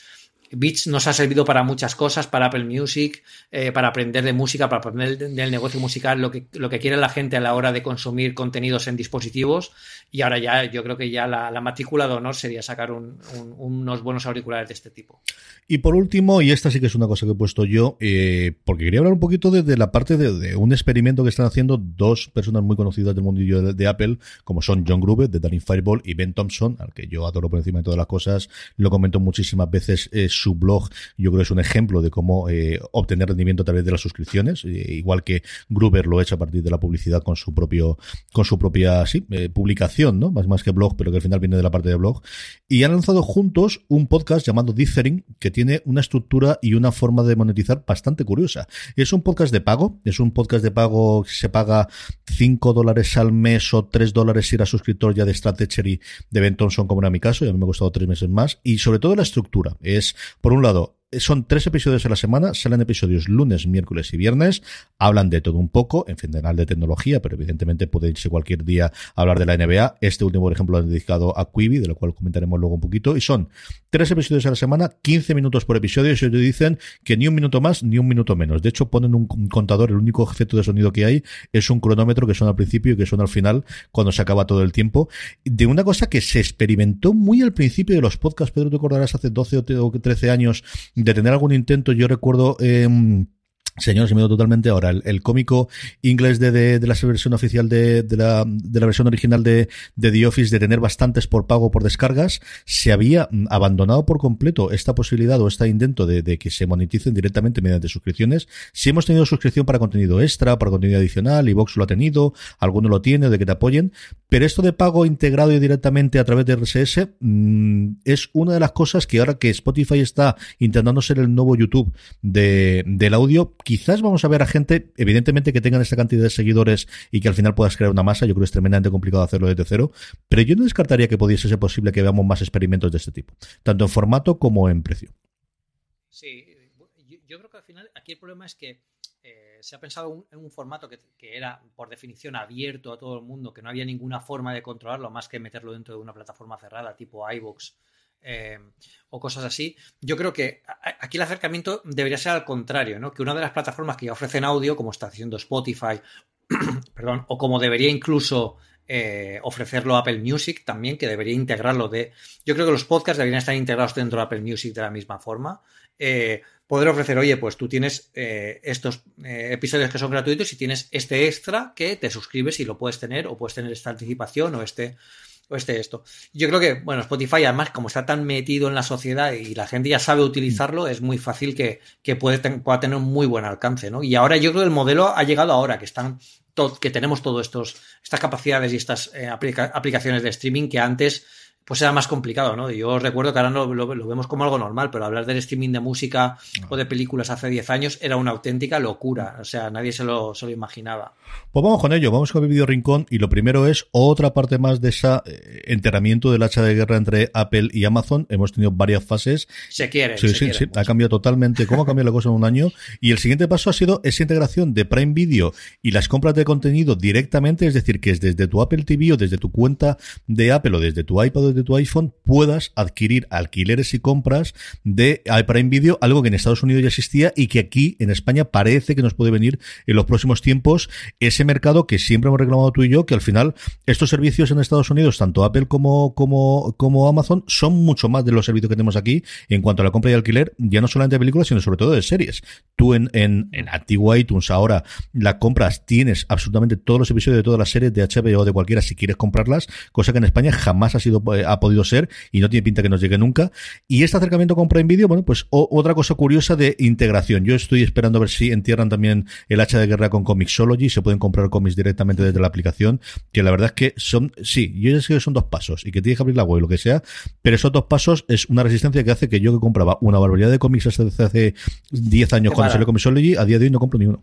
Beats nos ha servido para muchas cosas, para Apple Music, eh, para aprender de música, para aprender del negocio musical, lo que, lo que quiere la gente a la hora de consumir contenidos en dispositivos. Y ahora ya yo creo que ya la, matrícula de honor sería sacar unos buenos auriculares de este tipo. Y por último, y esta sí que es una cosa que he puesto yo, eh, porque quería hablar un poquito de, la parte de, un experimento que están haciendo dos personas muy conocidas del mundillo de, Apple, como son John Gruber de Danny Fireball y Ben Thompson, al que yo adoro por encima de todas las cosas, lo comento muchísimas veces su blog yo creo que es un ejemplo de cómo eh, obtener rendimiento a través de las suscripciones, eh, igual que Gruber lo ha hecho a partir de la publicidad con su propio, con su propia sí, eh, publicación, ¿no? Más, más que blog, pero que al final viene de la parte de blog. Y han lanzado juntos un podcast llamado Dithering, que tiene una estructura y una forma de monetizar bastante curiosa. Es un podcast de pago, es un podcast de pago que se paga 5 dólares al mes o 3 dólares si era suscriptor ya de Strategy de Ben Thompson, como era mi caso, y a mí me ha costado 3 meses más. Y sobre todo la estructura. Es por un lado, son tres episodios a la semana, salen episodios lunes, miércoles y viernes, hablan de todo un poco, en general de tecnología, pero evidentemente puede irse cualquier día a hablar de la NBA. Este último, por ejemplo, lo han dedicado a Quibi, de lo cual comentaremos luego un poquito, y son tres episodios a la semana, 15 minutos por episodio, y ellos dicen que ni un minuto más ni un minuto menos. De hecho, ponen un contador, el único efecto de sonido que hay es un cronómetro que suena al principio y que suena al final cuando se acaba todo el tiempo. De una cosa que se experimentó muy al principio de los podcasts, Pedro, te acordarás hace 12 o 13 años de tener algún intento, yo recuerdo... Eh, Señor, se me dio totalmente ahora. El, cómico inglés de, de, la versión oficial de, de, la, de la versión original de, de The Office de tener bastantes por pago por descargas, se había mm, abandonado por completo esta posibilidad o este intento de, de, que se moneticen directamente mediante suscripciones. Si hemos tenido suscripción para contenido extra, para contenido adicional, y Vox lo ha tenido, alguno lo tiene, de que te apoyen, pero esto de pago integrado y directamente a través de RSS mm, es una de las cosas que ahora que Spotify está intentando ser el nuevo YouTube de, del audio, quizás vamos a ver a gente, evidentemente, que tengan esta cantidad de seguidores y que al final puedas crear una masa. Yo creo que es tremendamente complicado hacerlo desde cero, pero yo no descartaría que pudiese ser posible que veamos más experimentos de este tipo, tanto en formato como en precio. Sí, yo, creo que al final aquí el problema es que eh, se ha pensado en un formato que, era por definición abierto a todo el mundo, que no había ninguna forma de controlarlo más que meterlo dentro de una plataforma cerrada tipo iVoox eh, o cosas así. Yo creo que aquí el acercamiento debería ser al contrario, ¿no? Que una de las plataformas que ya ofrecen audio, como está haciendo Spotify, <clears throat> perdón, o como debería incluso eh, ofrecerlo Apple Music también, que debería integrarlo de. Yo creo que los podcasts deberían estar integrados dentro de Apple Music de la misma forma. Eh, poder ofrecer, oye, pues tú tienes estos episodios que son gratuitos y tienes este extra que te suscribes y lo puedes tener, o puedes tener esta anticipación o este este esto. Yo creo que, bueno, Spotify además como está tan metido en la sociedad y la gente ya sabe utilizarlo, es muy fácil que, puede pueda tener un muy buen alcance, ¿no? Y ahora yo creo que el modelo ha llegado ahora, que están que tenemos todas estas capacidades y estas eh, aplicaciones de streaming que antes pues era más complicado, ¿no? Yo recuerdo que ahora lo, lo, vemos como algo normal, pero hablar del streaming de música o de películas hace 10 años era una auténtica locura. O sea, nadie se lo, se lo imaginaba. Pues vamos con ello, vamos con el video rincón y lo primero es otra parte más de ese eh, enterramiento del hacha de guerra entre Apple y Amazon. Hemos tenido varias fases. Se quiere. Sí, sí, sí. Ha cambiado totalmente cómo ha cambiado la cosa en un año. Y el siguiente paso ha sido esa integración de Prime Video y las compras de contenido directamente, es decir, que es desde tu Apple TV o desde tu cuenta de Apple o desde tu iPad o desde tu iPhone puedas adquirir alquileres y compras de Prime Video, algo que en Estados Unidos ya existía y que aquí en España parece que nos puede venir en los próximos tiempos ese mercado que siempre hemos reclamado tú y yo, que al final estos servicios en Estados Unidos, tanto Apple como, como, como Amazon, son mucho más de los servicios que tenemos aquí en cuanto a la compra y alquiler, ya no solamente de películas, sino sobre todo de series. Tú en, en, en antiguo iTunes ahora la compras, tienes absolutamente todos los episodios de todas las series de HBO de cualquiera si quieres comprarlas, cosa que en España jamás ha sido eh, ha podido ser y no tiene pinta que nos llegue nunca. Y este acercamiento con Prime Video, bueno, pues otra cosa curiosa de integración. Yo estoy esperando a ver si entierran también el hacha de guerra con Comixology, se pueden comprar cómics directamente desde la aplicación, que la verdad es que son, sí, yo ya sé que son dos pasos y que tienes que abrir la web y lo que sea, pero esos dos pasos es una resistencia que hace que yo que compraba una barbaridad de cómics desde hace 10 años cuando salió Comixology, a día de hoy no compro ni uno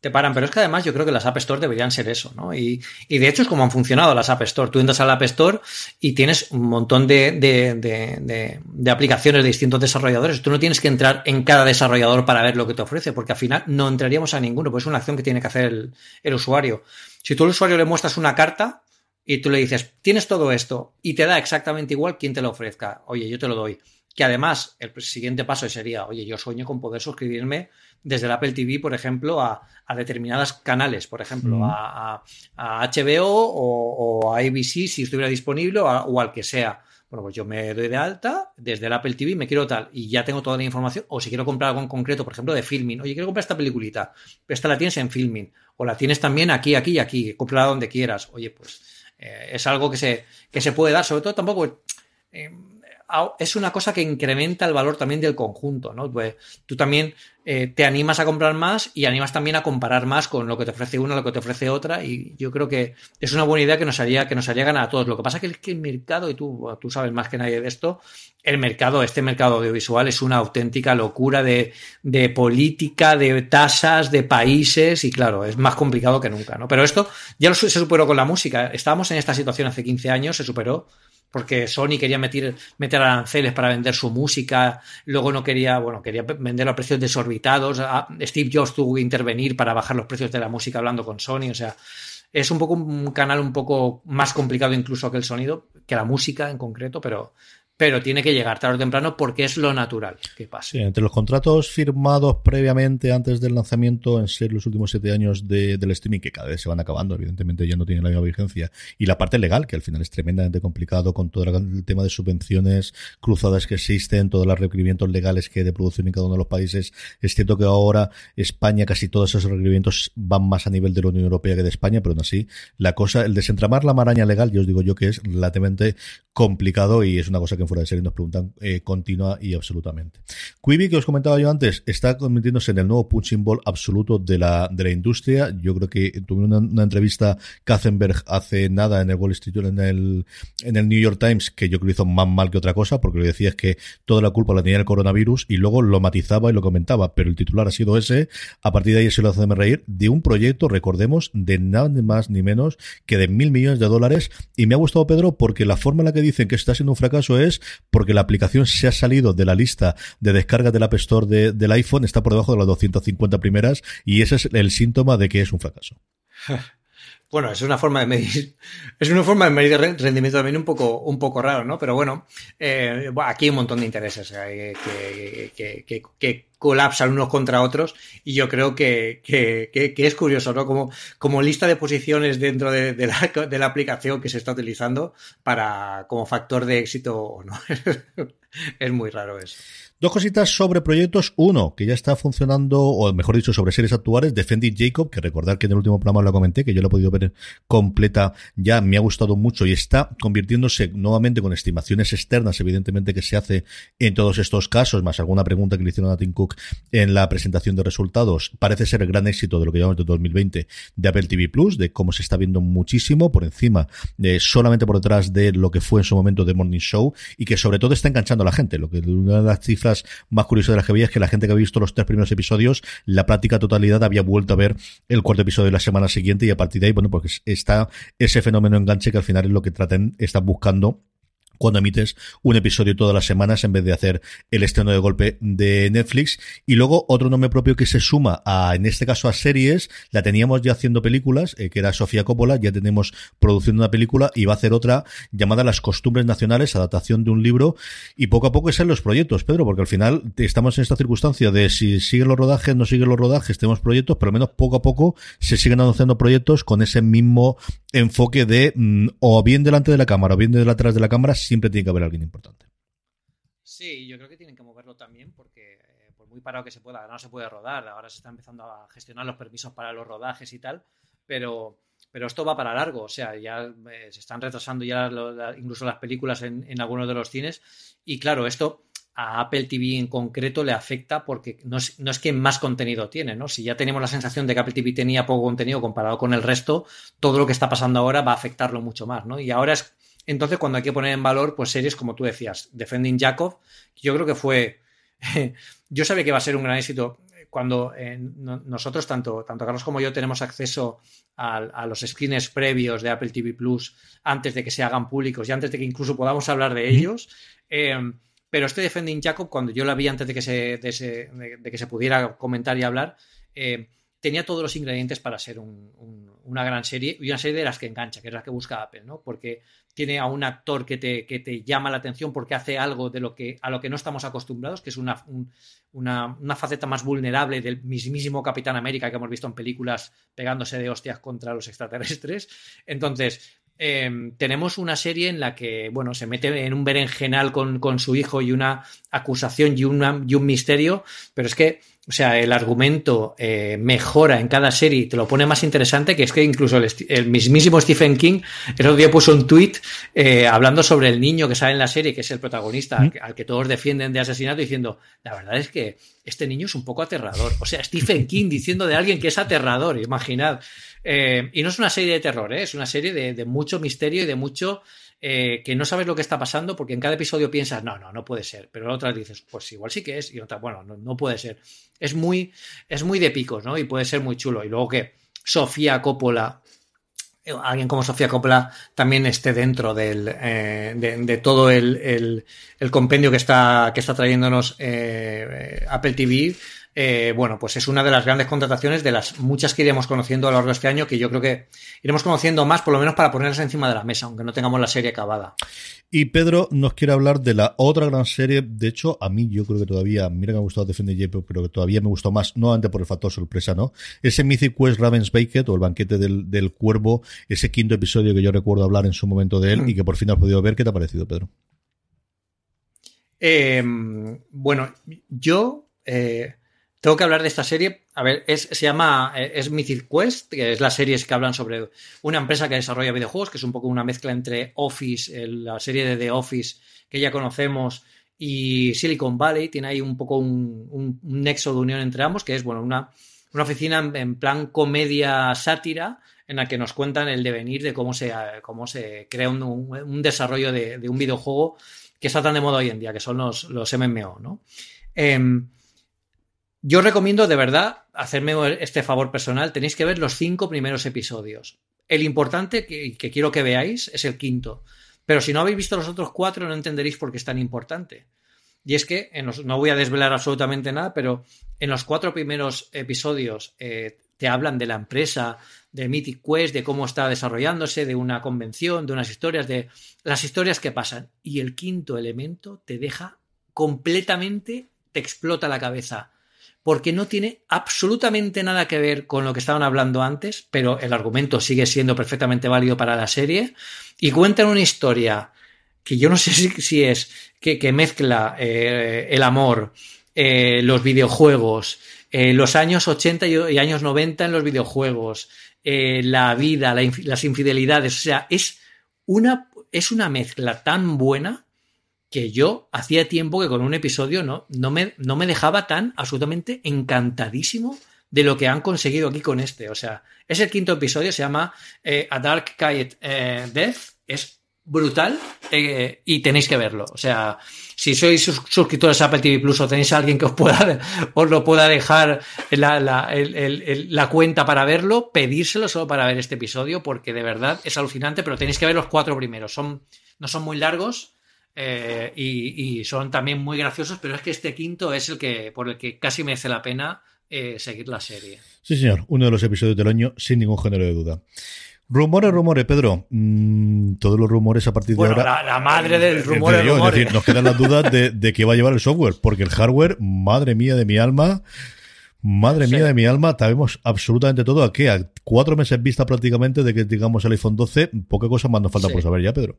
te paran. Pero es que además yo creo que las App Store deberían ser eso, ¿no? Y, y, de hecho es como han funcionado las App Store. Tú entras a la App Store y tienes un montón de, de, de, aplicaciones de distintos desarrolladores. Tú no tienes que entrar en cada desarrollador para ver lo que te ofrece, porque al final no entraríamos a ninguno, pues es una acción que tiene que hacer el, el usuario. Si tú al usuario le muestras una carta y tú le dices, tienes todo esto y te da exactamente igual quien te lo ofrezca, oye, yo te lo doy. Que además el siguiente paso sería, oye, yo sueño con poder suscribirme desde el Apple TV, por ejemplo, a, a determinados canales, por ejemplo, a, a, HBO o, a ABC si estuviera disponible o, al que sea. Bueno, pues yo me doy de alta desde el Apple TV, me quiero tal, y ya tengo toda la información, o si quiero comprar algo en concreto, por ejemplo, de filming, oye, quiero comprar esta peliculita, esta la tienes en filming, o la tienes también aquí, aquí y aquí, comprarla donde quieras, oye, pues eh, es algo que se, que se puede dar, sobre todo tampoco... Eh, es una cosa que incrementa el valor también del conjunto, ¿no? Pues tú también eh, te animas a comprar más y animas también a comparar más con lo que te ofrece una, lo que te ofrece otra, y yo creo que es una buena idea que nos haría, que nos haría ganar a todos. Lo que pasa es que el mercado, y tú, tú sabes más que nadie de esto, el mercado, este mercado audiovisual es una auténtica locura de, de política, de tasas, de países, y claro, es más complicado que nunca, ¿no? Pero esto ya se superó con la música. Estábamos en esta situación hace 15 años, se superó porque Sony quería meter, meter aranceles para vender su música, luego no quería, bueno, quería venderlo a precios desorbitados, Steve Jobs tuvo que intervenir para bajar los precios de la música hablando con Sony, o sea, es un poco un canal un poco más complicado incluso que el sonido, que la música en concreto, pero, pero tiene que llegar tarde o temprano porque es lo natural que pasa. Sí, entre los contratos firmados previamente antes del lanzamiento en ser los últimos siete años de, del streaming, que cada vez se van acabando, evidentemente ya no tienen la misma vigencia, y la parte legal, que al final es tremendamente complicado con todo el tema de subvenciones cruzadas que existen, todos los requerimientos legales que hay de producción en cada uno de los países. Es cierto que ahora España, casi todos esos requerimientos van más a nivel de la Unión Europea que de España, pero aún así, la cosa, el desentramar la maraña legal, yo os digo yo que es relativamente complicado y es una cosa que fuera de serie nos preguntan eh, continua y absolutamente. Quibi, que os comentaba yo antes, está convirtiéndose en el nuevo punching ball absoluto de la, de la industria. Yo creo que tuve una, entrevista Katzenberg hace nada en el Wall Street en el, en el New York Times, que yo creo que hizo más mal que otra cosa, porque lo decía es que toda la culpa la tenía el coronavirus y luego lo matizaba y lo comentaba, pero el titular ha sido ese. A partir de ahí se lo hace reír de un proyecto, recordemos, de nada más ni menos que de mil millones de dólares. Y me ha gustado, Pedro, porque la forma en la que dicen que está siendo un fracaso es porque la aplicación se ha salido de la lista de descargas del App Store del iPhone, está por debajo de las 250 primeras y ese es el síntoma de que es un fracaso. <laughs> Bueno, es una forma de medir, <laughs> es una forma de medir rendimiento también un poco, un poco raro, ¿no? Pero bueno, eh, aquí hay un montón de intereses eh, que, que, que, colapsan unos contra otros y yo creo que, es curioso, ¿no? Como, como lista de posiciones dentro de, <laughs> de la aplicación que se está utilizando para, como factor de éxito o no. <laughs> es muy raro eso. Dos cositas sobre proyectos. Uno, que ya está funcionando, o mejor dicho, sobre series actuales, Defending Jacob, que recordar que en el último programa lo comenté, que yo lo he podido ver completa ya, me ha gustado mucho y está convirtiéndose nuevamente con estimaciones externas, evidentemente que se hace en todos estos casos, más alguna pregunta que le hicieron a Tim Cook en la presentación de resultados. Parece ser el gran éxito de lo que llamamos de 2020 de Apple TV Plus, de cómo se está viendo muchísimo por encima, de, solamente por detrás de lo que fue en su momento de Morning Show y que sobre todo está enganchando a la gente. Lo que una de las cifras más curiosas de las que veía es que la gente que había visto los tres primeros episodios, la práctica totalidad había vuelto a ver el cuarto episodio de la semana siguiente y a partir de ahí, bueno, pues está ese fenómeno enganche que al final es lo que traten, están buscando cuando emites un episodio todas las semanas en vez de hacer el estreno de golpe de Netflix. Y luego otro nombre propio que se suma a, en este caso, a series, la teníamos ya haciendo películas, eh, que era Sofía Coppola, ya tenemos produciendo una película y va a hacer otra llamada Las costumbres nacionales, adaptación de un libro, y poco a poco es en los proyectos, Pedro, porque al final estamos en esta circunstancia de si siguen los rodajes, no siguen los rodajes, tenemos proyectos, pero al menos poco a poco se siguen anunciando proyectos con ese mismo enfoque de mm, o bien delante de la cámara o bien detrás de la cámara siempre tiene que haber alguien importante. Sí, yo creo que tienen que moverlo también porque eh, por muy parado que se pueda, no se puede rodar, ahora se está empezando a gestionar los permisos para los rodajes y tal, pero, pero esto va para largo, o sea, ya eh, se están retrasando ya incluso las películas en, algunos de los cines y claro, esto a Apple TV en concreto le afecta porque no es, no es, que más contenido tiene, ¿no? Si ya tenemos la sensación de que Apple TV tenía poco contenido comparado con el resto, todo lo que está pasando ahora va a afectarlo mucho más, ¿no? Y ahora es entonces, cuando hay que poner en valor, pues series como tú decías, Defending Jacob, yo creo que fue. <laughs> yo sabía que iba a ser un gran éxito cuando eh, nosotros, tanto, tanto Carlos como yo, tenemos acceso a, los screens previos de Apple TV Plus antes de que se hagan públicos y antes de que incluso podamos hablar de ellos. Eh, pero este Defending Jacob, cuando yo la vi antes de que se, de, que se pudiera comentar y hablar, eh, tenía todos los ingredientes para ser una gran serie y una serie de las que engancha, que es la que busca Apple, ¿no? Porque tiene a un actor que te, que te llama la atención porque hace algo de lo que, a lo que no estamos acostumbrados, que es una, una, faceta más vulnerable del mismísimo Capitán América que hemos visto en películas pegándose de hostias contra los extraterrestres. Entonces, Em, tenemos una serie en la que, bueno, se mete en un berenjenal con, con su hijo y una acusación y, y un misterio, pero es que, o sea, el argumento eh, mejora en cada serie y te lo pone más interesante, que es que incluso el, mismísimo Stephen King el otro día puso un tweet eh, hablando sobre el niño que sale en la serie, que es el protagonista, al, al, que todos defienden de asesinato, diciendo, la verdad es que este niño es un poco aterrador. O sea, Stephen King <laughs> diciendo de alguien que es aterrador, imaginad. Eh, y no es una serie de terror, ¿eh? es una serie de, mucho misterio y de mucho eh, que no sabes lo que está pasando porque en cada episodio piensas, no, no, no puede ser. Pero en otras dices, pues igual sí que es. Y otra, bueno, no, puede ser. Es muy, es muy de picos, ¿no? Y puede ser muy chulo. Y luego que Sofía Coppola alguien como Sofía Coppola también esté dentro del, de, todo el, compendio que está, que está trayéndonos Apple TV, eh, bueno, pues es una de las grandes contrataciones de las muchas que iremos conociendo a lo largo de este año, que yo creo que iremos conociendo más, por lo menos para ponerlas encima de la mesa, aunque no tengamos la serie acabada. Y Pedro nos quiere hablar de la otra gran serie. De hecho, a mí yo creo que todavía, mira que me ha gustado Defender J, pero que todavía me gustó más, no antes por el factor sorpresa, ¿no? Ese Mythic Quest Ravens Baked o el banquete del, cuervo, ese quinto episodio que yo recuerdo hablar en su momento de él y que por fin has podido ver. ¿Qué te ha parecido, Pedro? Eh, bueno, yo eh, tengo que hablar de esta serie. A ver, se llama eh, es Mythic Quest, que es la serie que hablan sobre una empresa que desarrolla videojuegos, que es un poco una mezcla entre Office, la serie de The Office que ya conocemos, y Silicon Valley. Tiene ahí un poco un, nexo de unión entre ambos, que es bueno, una, una oficina en, plan comedia sátira, en la que nos cuentan el devenir de cómo se, cómo se crea un, desarrollo de, un videojuego que está tan de moda hoy en día, que son los, los MMO, ¿no? Em, yo recomiendo de verdad hacerme este favor personal. Tenéis que ver los cinco primeros episodios. El importante que, quiero que veáis es el quinto. Pero si no habéis visto los otros cuatro, no entenderéis por qué es tan importante. Y es que, no voy a desvelar absolutamente nada, pero en los cuatro primeros episodios eh, te hablan de la empresa, de Mythic Quest, de cómo está desarrollándose, de una convención, de unas historias, de las historias que pasan. Y el quinto elemento te deja completamente, te explota la cabeza porque no tiene absolutamente nada que ver con lo que estaban hablando antes, pero el argumento sigue siendo perfectamente válido para la serie, y cuentan una historia que yo no sé <laughs> si, es que, mezcla eh, el amor, eh, los videojuegos, eh, los años 80 y, años 90 en los videojuegos, la vida, las infidelidades, o sea, es una, es una mezcla tan buena que yo hacía tiempo que con un episodio no, no, me, no me dejaba tan absolutamente encantadísimo de lo que han conseguido aquí con este. O sea, es el quinto episodio, se llama A Dark Kite Death. Es brutal eh, y tenéis que verlo. O sea, si sois suscriptores a Apple TV Plus o tenéis a alguien que os pueda <laughs> os lo pueda dejar la, la, la, cuenta para verlo, pedírselo solo para ver este episodio porque de verdad es alucinante, pero tenéis que ver los cuatro primeros. Son, no son muy largos eh, y, son también muy graciosos, pero es que este quinto es el que por el que casi merece la pena eh, seguir la serie. Sí, señor, uno de los episodios del año sin ningún género de duda. Rumores, rumores, Pedro. Mm, todos los rumores a partir de ahora. La, madre del rumor. Es decir, nos quedan las dudas de, de qué va a llevar el software, porque el hardware, madre mía de mi alma, madre mía de mi alma, sabemos absolutamente todo. ¿A qué? A cuatro meses vista prácticamente de que digamos el iPhone 12, poca cosa más nos falta por saber ya, Pedro.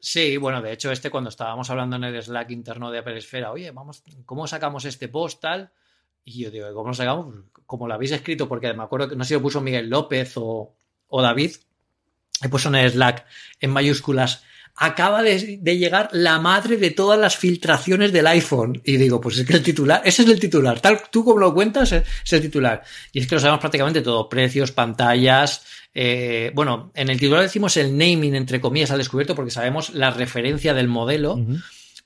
Sí, bueno, de hecho, este cuando estábamos hablando en el Slack interno de Apple oye, vamos, ¿cómo sacamos este post tal? Y yo digo, ¿cómo lo sacamos? Como lo habéis escrito, porque me acuerdo que no sé si lo puso Miguel López o, o David, he puesto en el Slack en mayúsculas, acaba de, llegar la madre de todas las filtraciones del iPhone. Y digo, pues es que el titular, ese es el titular, tal tú como lo cuentas, es, el titular. Y es que lo sabemos prácticamente todo, precios, pantallas. Eh, bueno, en el titular decimos el naming, entre comillas, al descubierto, porque sabemos la referencia del modelo.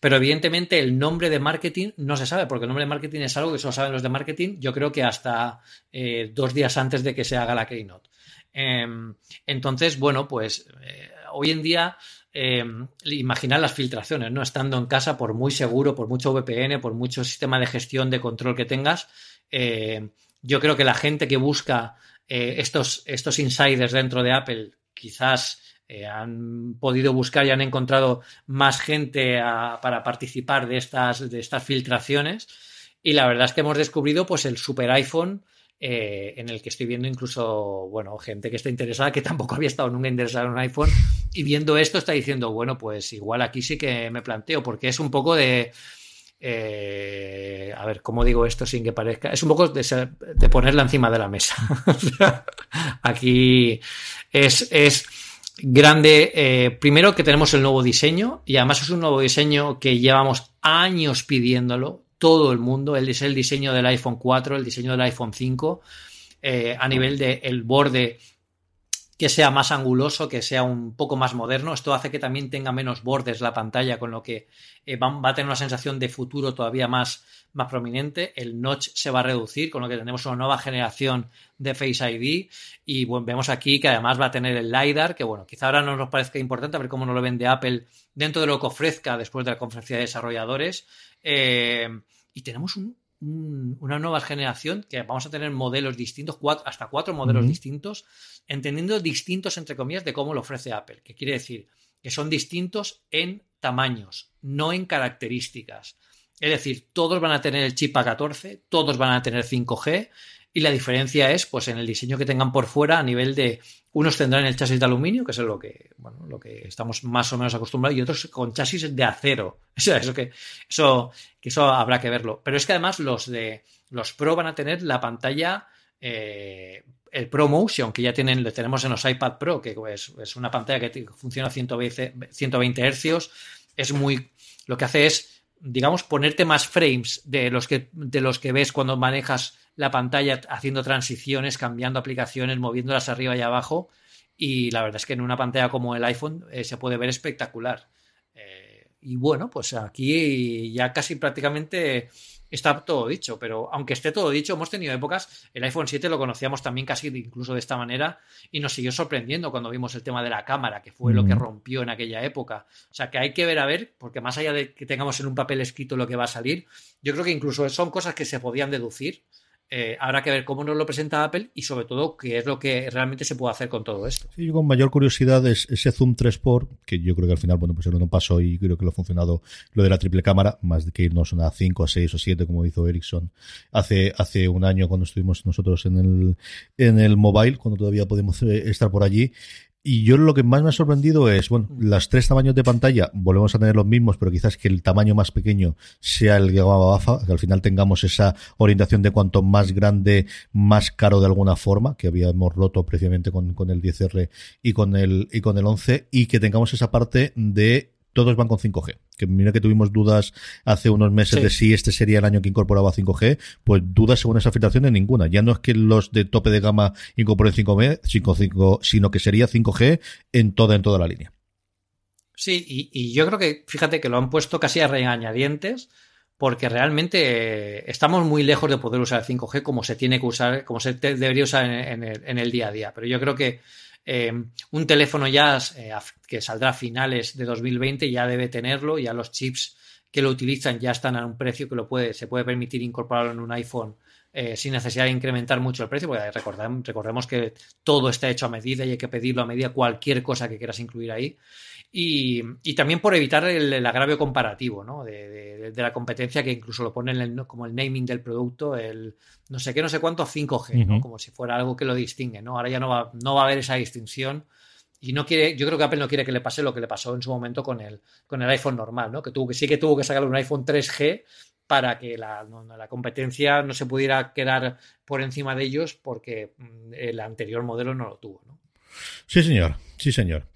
Pero evidentemente el nombre de marketing no se sabe, porque el nombre de marketing es algo que solo saben los de marketing, yo creo que hasta eh, dos días antes de que se haga la keynote. Em, entonces, bueno, pues eh, hoy en día eh, imaginar las filtraciones, ¿no? Estando en casa, por muy seguro, por mucho VPN, por mucho sistema de gestión de control que tengas, em, yo creo que la gente que busca eh, estos, estos insiders dentro de Apple quizás han podido buscar y han encontrado más gente para participar de estas, de estas filtraciones. Y la verdad es que hemos descubrido pues el super iPhone eh, en el que estoy viendo incluso, bueno, gente que está interesada, que tampoco había estado nunca interesada en un iPhone, y viendo esto está diciendo, bueno, pues igual aquí sí que me planteo, porque es un poco de... Eh, a ver, ¿cómo digo esto sin que parezca? Es un poco de, de ponerla encima de la mesa. <laughs> aquí es, es grande. Eh, primero que tenemos el nuevo diseño y además es un nuevo diseño que llevamos años pidiéndolo todo el mundo. Es el diseño del iPhone 4, el diseño del iPhone 5, eh, a nivel del el borde que sea más anguloso, que sea un poco más moderno. Esto hace que también tenga menos bordes la pantalla, con lo que eh, va, a tener una sensación de futuro todavía más, más prominente. El notch se va a reducir, con lo que tenemos una nueva generación de Face ID. Y bueno, vemos aquí que además va a tener el LiDAR, que bueno, quizá ahora no nos parezca importante, a ver cómo nos lo vende Apple dentro de lo que ofrezca después de la conferencia de desarrolladores. Eh, y tenemos una nueva generación que vamos a tener modelos distintos, hasta cuatro modelos distintos, entendiendo distintos, entre comillas, de cómo lo ofrece Apple, que quiere decir que son distintos en tamaños, no en características. Es decir, todos van a tener el chip A14, todos van a tener 5G, y la diferencia es pues en el diseño que tengan por fuera a nivel de unos tendrán el chasis de aluminio, que es lo que, bueno, lo que estamos más o menos acostumbrados, y otros con chasis de acero. <laughs> eso, que, eso, que eso habrá que verlo. Pero es que además los de los Pro van a tener la pantalla, eh, el Pro Motion, que ya tienen, lo tenemos en los iPad Pro, que es, es una pantalla que funciona a 120, 120 Hz. Es muy, lo que hace es, digamos, ponerte más frames de los que, de los que ves cuando manejas la pantalla haciendo transiciones, cambiando aplicaciones, moviéndolas arriba y abajo. Y la verdad es que en una pantalla como el iPhone eh, se puede ver espectacular. Eh, y bueno, pues aquí ya casi prácticamente está todo dicho, pero aunque esté todo dicho, hemos tenido épocas, el iPhone 7 lo conocíamos también casi incluso de esta manera y nos siguió sorprendiendo cuando vimos el tema de la cámara, que fue lo que rompió en aquella época. O sea, que hay que ver a ver, porque más allá de que tengamos en un papel escrito lo que va a salir, yo creo que incluso son cosas que se podían deducir eh, habrá que ver cómo nos lo presenta Apple y sobre todo qué es lo que realmente se puede hacer con todo esto. Sí, yo con mayor curiosidad es ese Zoom 3 por que yo creo que al final, bueno, pues no pasó y creo que lo ha funcionado lo de la triple cámara, más de que irnos a 5, a 6 o 7 como hizo Ericsson hace, hace un año cuando estuvimos nosotros en el, en el mobile, cuando todavía podemos eh, estar por allí. Y yo lo que más me ha sorprendido es, bueno, las tres tamaños de pantalla volvemos a tener los mismos, pero quizás que el tamaño más pequeño sea el que AFA, que al final tengamos esa orientación de cuanto más grande, más caro de alguna forma, que habíamos roto precisamente con, con el 10R y con el, y con el 11, y que tengamos esa parte de todos van con 5G. Que mira que tuvimos dudas hace unos meses de si este sería el año que incorporaba 5G, pues dudas según esa filtración de ninguna. Ya no es que los de tope de gama incorporen 5G, 5, sino que sería 5G en toda, en toda la línea. Sí, y, yo creo que, fíjate que lo han puesto casi a reañadientes, porque realmente eh, estamos muy lejos de poder usar el 5G como se tiene que usar, como se debería usar en, el, en el día a día. Pero yo creo que Em, un teléfono ya eh, que saldrá a finales de 2020 ya debe tenerlo, ya los chips que lo utilizan ya están a un precio que lo puede, se puede permitir incorporarlo en un iPhone eh, sin necesidad de incrementar mucho el precio, porque recordemos, recordemos que todo está hecho a medida y hay que pedirlo a medida cualquier cosa que quieras incluir ahí. Y, también por evitar el, agravio comparativo ¿no? de, la competencia que incluso lo ponen como el naming del producto, el no sé qué, no sé cuánto 5G, ¿no? como si fuera algo que lo distingue. ¿no? Ahora ya no va, no va a haber esa distinción y no quiere, yo creo que Apple no quiere que le pase lo que le pasó en su momento con el, con el iPhone normal, ¿no? que, tuvo, que sí que tuvo que sacar un iPhone 3G para que la, la, competencia no se pudiera quedar por encima de ellos porque mm, el anterior modelo no lo tuvo. ¿no? Sí, señor, sí, señor.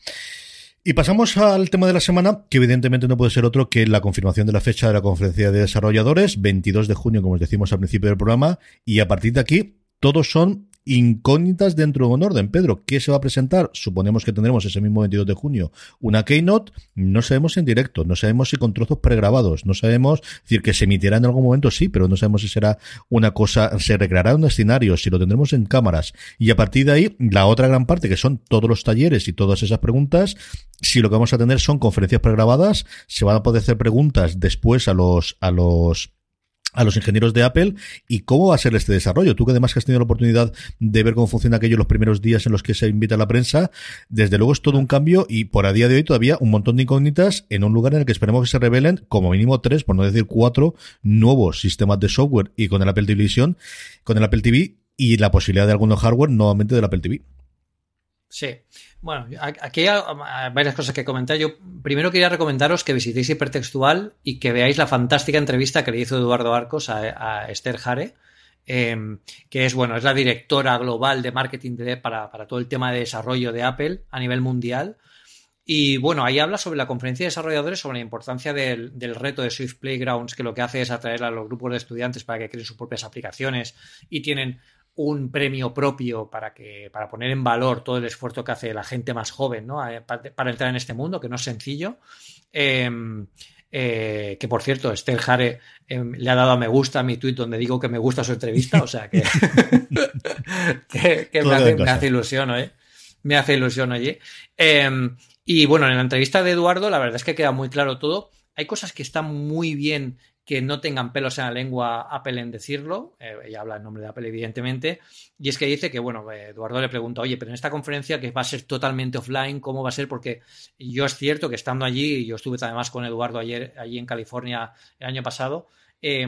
Y pasamos al tema de la semana, que evidentemente no puede ser otro que la confirmación de la fecha de la conferencia de desarrolladores, 22 de junio, como os decimos al principio del programa, y a partir de aquí, todos son incógnitas dentro de un orden. Pedro, ¿qué se va a presentar? Suponemos que tendremos ese mismo 22 de junio una keynote. No sabemos en directo, no sabemos si con trozos pregrabados, no sabemos, es decir, que se emitirá en algún momento, sí, pero no sabemos si será una cosa, se recreará un escenario, si lo tendremos en cámaras. Y a partir de ahí, la otra gran parte, que son todos los talleres y todas esas preguntas, si lo que vamos a tener son conferencias pregrabadas, se van a poder hacer preguntas después a los, a los a los ingenieros de Apple y cómo va a ser este desarrollo. Tú que además has tenido la oportunidad de ver cómo funciona aquello los primeros días en los que se invita a la prensa, desde luego es todo un cambio y por a día de hoy todavía un montón de incógnitas en un lugar en el que esperemos que se revelen como mínimo tres, por no decir cuatro, nuevos sistemas de software y con el Apple Television, con el Apple TV y la posibilidad de algunos hardware nuevamente del Apple TV. Sí. Bueno, aquí hay varias cosas que comentar. Yo primero quería recomendaros que visitéis Hipertextual y que veáis la fantástica entrevista que le hizo Eduardo Arcos a, Esther Jare, em, que es, bueno, es la directora global de marketing de, para, para, todo el tema de desarrollo de Apple a nivel mundial. Y bueno, ahí habla sobre la conferencia de desarrolladores, sobre la importancia del, del, reto de Swift Playgrounds, que lo que hace es atraer a los grupos de estudiantes para que creen sus propias aplicaciones y tienen un premio propio para que para poner en valor todo el esfuerzo que hace la gente más joven ¿no? Eh, para, entrar en este mundo que no es sencillo em, eh, que por cierto Esther Jare em, le ha dado a me gusta a mi tweet donde digo que me gusta su entrevista o sea que, <laughs> que, me, hace, ilusión ¿eh? me hace ilusión oye em, y bueno en la entrevista de Eduardo la verdad es que queda muy claro todo hay cosas que están muy bien que no tengan pelos en la lengua Apple en decirlo, eh, ella habla en nombre de Apple evidentemente, y es que dice que, bueno, Eduardo le pregunta, oye, pero en esta conferencia que va a ser totalmente offline, ¿cómo va a ser? Porque yo es cierto que estando allí, yo estuve además con Eduardo ayer, allí en California el año pasado, eh,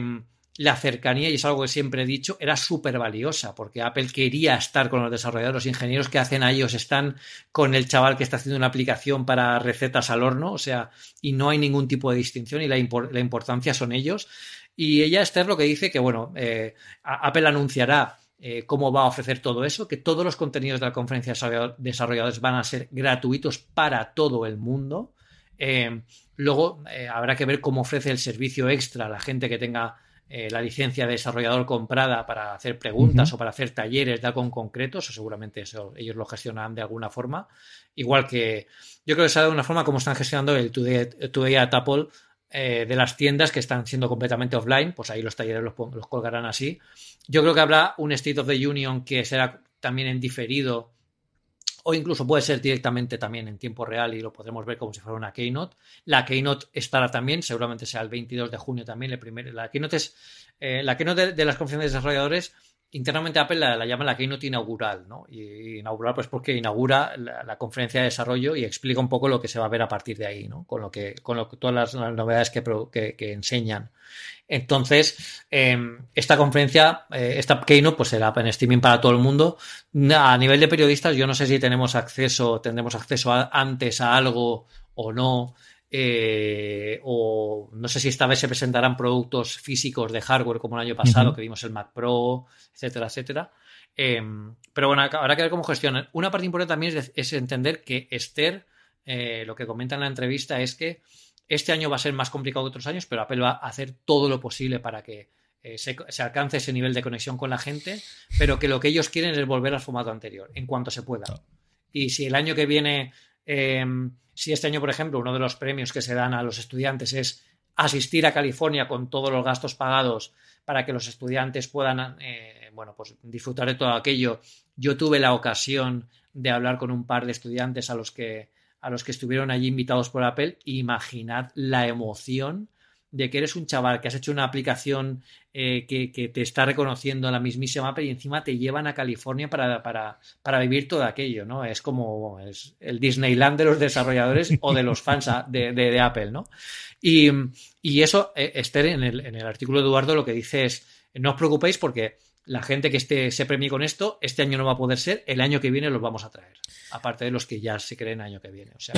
la cercanía, y es algo que siempre he dicho, era súper valiosa, porque Apple quería estar con los desarrolladores, los ingenieros que hacen a ellos están con el chaval que está haciendo una aplicación para recetas al horno, o sea, y no hay ningún tipo de distinción y la, importancia son ellos. Y ella, Esther, lo que dice que, bueno, eh, Apple anunciará eh, cómo va a ofrecer todo eso, que todos los contenidos de la conferencia de desarrolladores van a ser gratuitos para todo el mundo. Eh, luego habrá que ver cómo ofrece el servicio extra a la gente que tenga eh, la licencia de desarrollador comprada para hacer preguntas o para hacer talleres de algo en concreto, eso seguramente eso, ellos lo gestionan de alguna forma. Igual que yo creo que sabe de una forma como están gestionando el Today, at Apple eh, de las tiendas que están siendo completamente offline, pues ahí los talleres los, los colgarán así. Yo creo que habrá un State of the Union que será también en diferido o incluso puede ser directamente también en tiempo real y lo podremos ver como si fuera una Keynote. La Keynote estará también, seguramente sea el 22 de junio también. El la Keynote es eh, la Keynote de, las conferencias de desarrolladores internamente Apple la, llama la keynote inaugural, ¿no? Y, inaugural, pues porque inaugura la, conferencia de desarrollo y explica un poco lo que se va a ver a partir de ahí, ¿no? Con lo que, con lo, todas las, novedades que, enseñan. Entonces, em, esta conferencia, eh, esta keynote, pues será en streaming para todo el mundo. A nivel de periodistas, yo no sé si tenemos acceso, tendremos acceso antes a algo o no. Eh, o no sé si esta vez se presentarán productos físicos de hardware como el año pasado, que vimos el Mac Pro, etcétera, etcétera. Em, pero bueno, habrá que ver cómo gestionan. Una parte importante también es, entender que Esther, eh, lo que comenta en la entrevista es que este año va a ser más complicado que otros años, pero Apple va a hacer todo lo posible para que eh, se, alcance ese nivel de conexión con la gente, pero que lo que ellos quieren es volver al formato anterior, en cuanto se pueda. Y si el año que viene em, si este año, por ejemplo, uno de los premios que se dan a los estudiantes es asistir a California con todos los gastos pagados para que los estudiantes puedan eh, bueno, pues disfrutar de todo aquello. Yo tuve la ocasión de hablar con un par de estudiantes a los que, a los que estuvieron allí invitados por Apple. Imaginad la emoción de que eres un chaval que has hecho una aplicación eh, que, te está reconociendo la mismísima Apple y encima te llevan a California para, para, vivir todo aquello, ¿no? Es como es el Disneyland de los desarrolladores <laughs> o de los fans de, Apple, ¿no? Y, eso, eh, Esther, en el, en el artículo de Eduardo lo que dice es, no os preocupéis porque la gente que esté, se premie con esto, este año no va a poder ser, el año que viene los vamos a traer. Aparte de los que ya se creen año que viene. O sea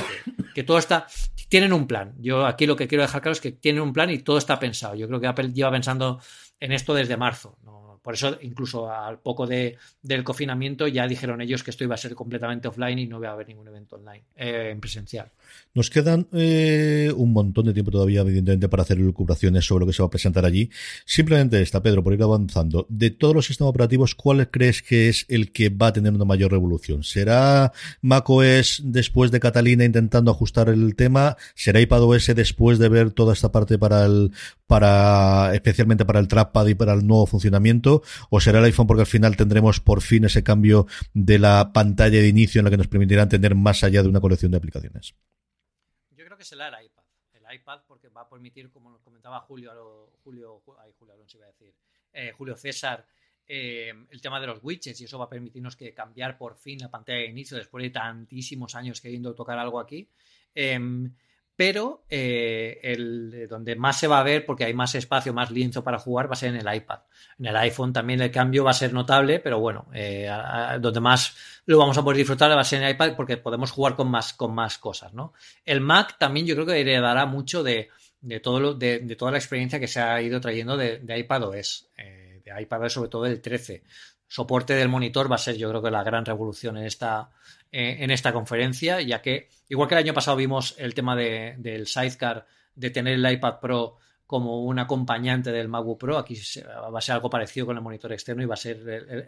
que, todo está. Tienen un plan. Yo aquí lo que quiero dejar claro es que tienen un plan y todo está pensado. Yo creo que Apple lleva pensando en esto desde marzo. Por eso, incluso al poco de, del confinamiento, ya dijeron ellos que esto iba a ser completamente offline y no iba a haber ningún evento online, eh, en presencial. Nos quedan eh, un montón de tiempo todavía, evidentemente, para hacer elucubraciones sobre lo que se va a presentar allí. Simplemente esta, Pedro, por ir avanzando. De todos los sistemas operativos, ¿cuál crees que es el que va a tener una mayor revolución? ¿Será macOS después de Catalina intentando ajustar el tema? ¿Será iPadOS después de ver toda esta parte para el, para, especialmente para el trackpad y para el nuevo funcionamiento? ¿O será el iPhone porque al final tendremos por fin ese cambio de la pantalla de inicio en la que nos permitirá tener más allá de una colección de aplicaciones? que será el iPad. El iPad porque va a permitir, como nos comentaba Julio, Julio, Julio Alonso iba a decir, eh, Julio César, eh, el tema de los widgets y eso va a permitirnos que cambiar por fin la pantalla de inicio después de tantísimos años queriendo tocar algo aquí. Em, pero eh, el, donde más se va a ver, porque hay más espacio, más lienzo para jugar, va a ser en el iPad. En el iPhone también el cambio va a ser notable, pero bueno, eh, donde más lo vamos a poder disfrutar va a ser en el iPad porque podemos jugar con más, con más cosas, ¿no? El Mac también yo creo que heredará mucho de, todo lo, de, toda la experiencia que se ha ido trayendo de, de iPadOS, eh, de iPadOS sobre todo el 13. Soporte del monitor va a ser yo creo que la gran revolución en esta, en esta conferencia, ya que, igual que el año pasado vimos el tema de, del sidecar, de tener el iPad Pro como un acompañante del MacBook Pro, aquí va a ser algo parecido con el monitor externo y va a ser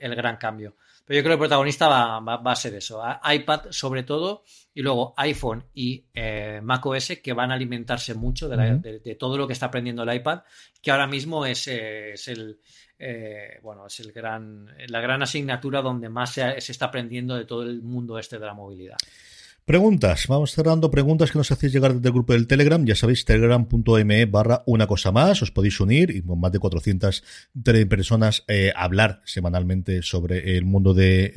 el, gran cambio. Pero yo creo que el protagonista va, va, a ser eso, iPad sobre todo, y luego iPhone y eh, macOS que van a alimentarse mucho de, todo lo que está aprendiendo el iPad, que ahora mismo es, es el, eh, bueno, es el gran, la gran asignatura donde más se, se, está aprendiendo de todo el mundo este de la movilidad. Preguntas. Vamos cerrando preguntas que nos hacéis llegar desde el grupo del Telegram. Ya sabéis, telegram.me barra una cosa más. Os podéis unir y con más de 400 personas eh, hablar semanalmente sobre el mundo de,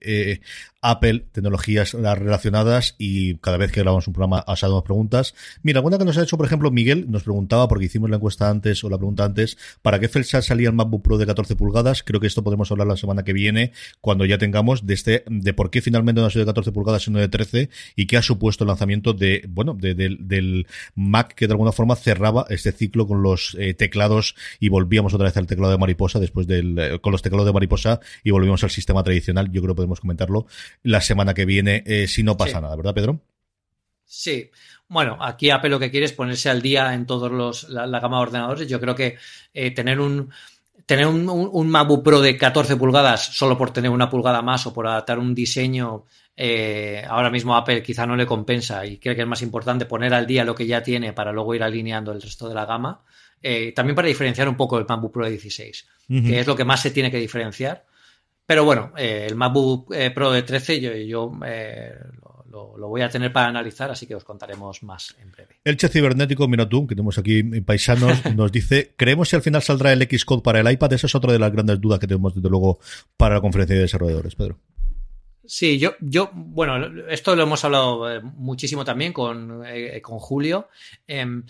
eh, Apple, tecnologías relacionadas y cada vez que grabamos un programa hacemos preguntas. Mira, alguna que nos ha hecho, por ejemplo, Miguel nos preguntaba, porque hicimos la encuesta antes o la pregunta antes, ¿para qué fecha salía el MacBook Pro de 14 pulgadas? Creo que esto podemos hablar la semana que viene cuando ya tengamos de este, de por qué finalmente no ha sido de 14 pulgadas sino de 13 y qué ha supuesto el lanzamiento de, bueno, del Mac que de alguna forma cerraba este ciclo con los eh, teclados y volvíamos otra vez al teclado de mariposa después del, eh, con los teclados de mariposa y volvimos al sistema tradicional. Yo creo que podemos comentarlo la semana que viene eh, si no pasa nada, ¿verdad, Pedro? Sí. Bueno, aquí Apple lo que quiere es ponerse al día en todos los la, gama de ordenadores. Yo creo que eh, tener un tener un, un, MacBook Pro de 14 pulgadas solo por tener una pulgada más o por adaptar un diseño, eh, ahora mismo Apple quizá no le compensa y cree que es más importante poner al día lo que ya tiene para luego ir alineando el resto de la gama. también para diferenciar un poco el MacBook Pro de 16, que es lo que más se tiene que diferenciar. Pero bueno, eh, el MacBook eh, Pro de 13 yo, yo eh, lo, voy a tener para analizar, así que os contaremos más en breve. El Che Cibernético, tú, que tenemos aquí paisanos, <laughs> nos dice, ¿creemos si al final saldrá el Xcode para el iPad? Esa es otra de las grandes dudas que tenemos desde luego para la conferencia de desarrolladores, Pedro. Sí, yo, yo, bueno, esto lo hemos hablado eh, muchísimo también con, eh, con Julio. Em,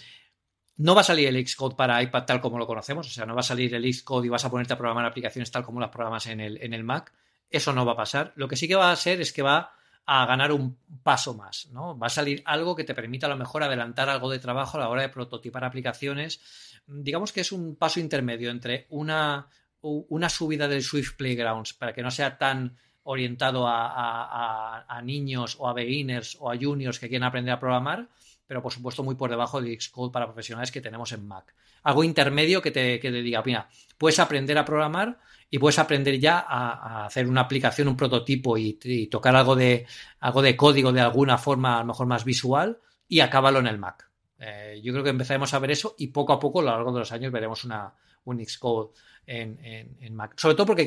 no va a salir el Xcode para iPad tal como lo conocemos, o sea, no va a salir el Xcode y vas a ponerte a programar aplicaciones tal como las programas en el, en el Mac. Eso no va a pasar. Lo que sí que va a ser es que va a ganar un paso más, ¿no? Va a salir algo que te permita a lo mejor adelantar algo de trabajo a la hora de prototipar aplicaciones. Digamos que es un paso intermedio entre una, una subida del Swift Playgrounds para que no sea tan orientado a, niños o a beginners o a juniors que quieren aprender a programar pero por supuesto muy por debajo del Xcode para profesionales que tenemos en Mac. Algo intermedio que te, diga, mira, puedes aprender a programar y puedes aprender ya a, hacer una aplicación, un prototipo y, tocar algo de, algo de código de alguna forma, a lo mejor más visual, y acábalo en el Mac. Eh, yo creo que empezaremos a ver eso y poco a poco, a lo largo de los años, veremos una, un Xcode en, en Mac. Sobre todo porque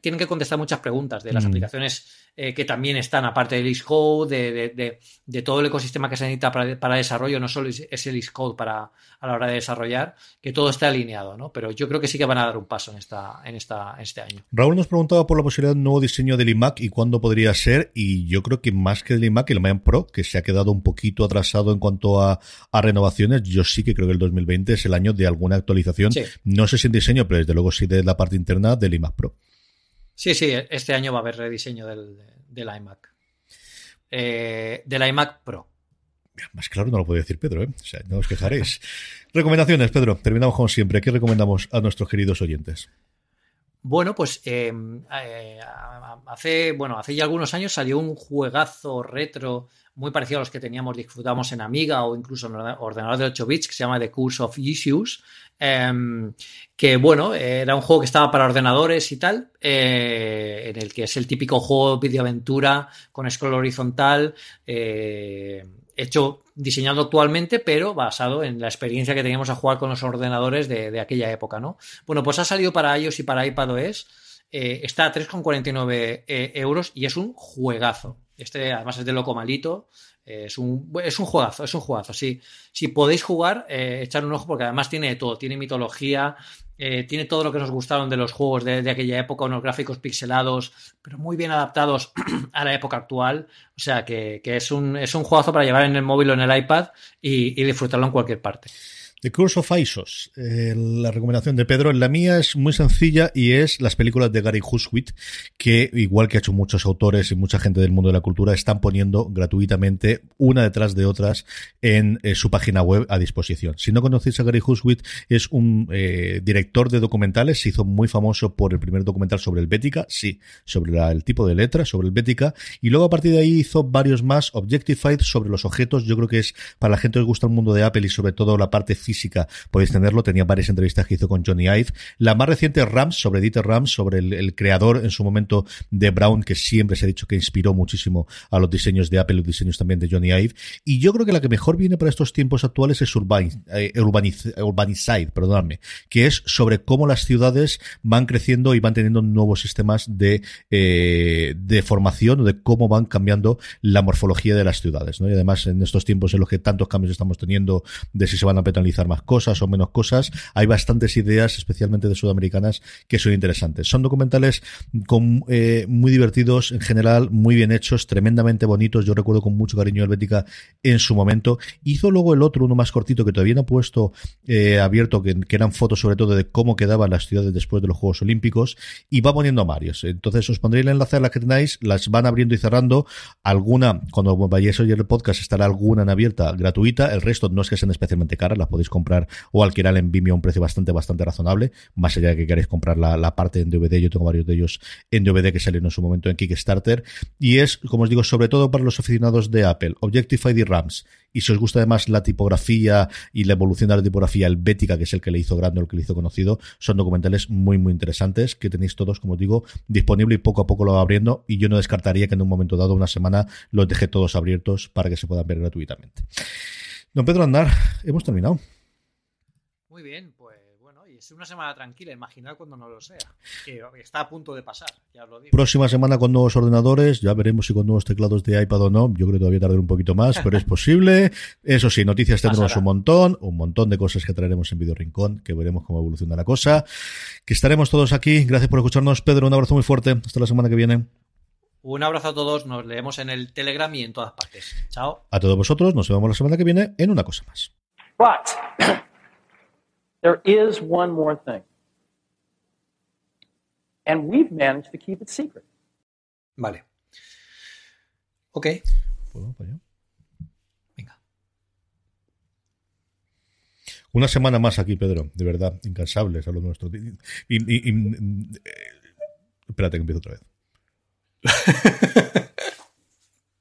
tienen que contestar muchas preguntas de las mm. aplicaciones eh, que también están, aparte del Xcode, de, de, todo el ecosistema que se necesita para, desarrollo, no solo es el Xcode para, a la hora de desarrollar, que todo esté alineado, ¿no? Pero yo creo que sí que van a dar un paso en, esta, en, esta, este año. Raúl nos preguntaba por la posibilidad de un nuevo diseño del iMac y cuándo podría ser, y yo creo que más que del iMac, el Mac Pro, que se ha quedado un poquito atrasado en cuanto a, renovaciones, yo sí que creo que el 2020 es el año de alguna actualización, no sé si en diseño, pero desde luego sí de la parte interna del iMac Pro. Sí, sí, este año va a haber rediseño del, iMac. Eh, del iMac Pro. Más claro no lo puede decir Pedro, ¿eh? O sea, no os quejaréis. <laughs> Recomendaciones, Pedro. Terminamos como siempre. ¿Qué recomendamos a nuestros queridos oyentes? Bueno, pues eh, eh, hace, bueno, hace ya algunos años salió un juegazo retro muy parecido a los que teníamos, disfrutamos en Amiga o incluso en ordenador de 8 bits, que se llama The Curse of Issues, em, que bueno, era un juego que estaba para ordenadores y tal, eh, en el que es el típico juego videoaventura con scroll horizontal, eh, hecho, diseñado actualmente, pero basado en la experiencia que teníamos a jugar con los ordenadores de, aquella época, ¿no? Bueno, pues ha salido para iOS y para iPadOS, eh, está a 3,49 euros y es un juegazo. Este además es de loco malito. es, un, es un juegazo, es un juegazo. Si, si podéis jugar, eh, echar un ojo porque además tiene todo. Tiene mitología, eh, tiene todo lo que nos gustaron de los juegos de, aquella época, unos gráficos pixelados, pero muy bien adaptados <clears throat> a la época actual. O sea que, es, un, es un juegazo para llevar en el móvil o en el iPad y disfrutarlo en cualquier parte. The Curse of Isos, eh, la recomendación de Pedro. La mía es muy sencilla y es las películas de Gary Huswit, que igual que ha hecho muchos autores y mucha gente del mundo de la cultura, están poniendo gratuitamente una detrás de otras en eh, su página web a disposición. Si no conocéis a Gary Huswit, es un eh, director de documentales, se hizo muy famoso por el primer documental sobre el Bética, sí, sobre el tipo de letra, sobre el Bética, y luego a partir de ahí hizo varios más, Objectified, sobre los objetos. Yo creo que es para la gente que gusta el mundo de Apple y sobre todo la parte física podéis tenerlo. Tenía varias entrevistas que hizo con Johnny Ive. La más reciente, Rams, sobre Dieter Rams, sobre el, creador en su momento de Brown, que siempre se ha dicho que inspiró muchísimo a los diseños de Apple, los diseños también de Johnny Ive. Y yo creo que la que mejor viene para estos tiempos actuales es Urban, eh, Urbanicide, perdonadme, que es sobre cómo las ciudades van creciendo y van teniendo nuevos sistemas de, eh, de formación, de cómo van cambiando la morfología de las ciudades. ¿no? Y además, en estos tiempos en los que tantos cambios estamos teniendo de si se van a penalizar más cosas o menos cosas. Hay bastantes ideas, especialmente de sudamericanas, que son interesantes. Son documentales con, eh, muy divertidos en general, muy bien hechos, tremendamente bonitos. Yo recuerdo con mucho cariño Helvética en su momento. Hizo luego el otro, uno más cortito, que todavía no ha puesto eh, abierto, que, eran fotos sobre todo de cómo quedaban las ciudades después de los Juegos Olímpicos, y va poniendo varios. Entonces os pondré el enlace a las que tenéis, las van abriendo y cerrando. Alguna, cuando vayáis a oír el podcast, estará alguna en abierta gratuita. El resto no es que sean especialmente caras, las podéis comprar o alquilar en Vimeo a un precio bastante, bastante razonable, más allá de que queréis comprar la, parte en DVD, yo tengo varios de ellos en DVD que salieron en su momento en Kickstarter, y es, como os digo, sobre todo para los aficionados de Apple, Objectify y RAMs, y si os gusta además la tipografía y la evolución de la tipografía helvética, que es el que le hizo grande el que le hizo conocido, son documentales muy, muy interesantes que tenéis todos, como os digo, disponible y poco a poco lo va abriendo. Y yo no descartaría que en un momento dado, una semana, los deje todos abiertos para que se puedan ver gratuitamente. Don Pedro Andar, hemos terminado. Muy bien, pues bueno, y es una semana tranquila, imaginad cuando no lo sea. Que está a punto de pasar, ya os lo digo. Próxima semana con nuevos ordenadores, ya veremos si con nuevos teclados de iPad o no. Yo creo que todavía tardará un poquito más, pero es <laughs> posible. Eso sí, noticias tendremos un montón, un montón de cosas que traeremos en Video Rincón, que veremos cómo evoluciona la cosa. Que estaremos todos aquí. Gracias por escucharnos, Pedro. Un abrazo muy fuerte. Hasta la semana que viene. Un abrazo a todos, nos leemos en el Telegram y en todas partes. Chao. A todos vosotros, nos vemos la semana que viene en una cosa más. But <coughs> there is one more thing. And we've managed to keep it secret. Vale. Ok. Venga. Una semana más aquí, Pedro. De verdad, incansables a lo nuestro. Y, y, y, eh, espérate que empiezo otra vez. <laughs>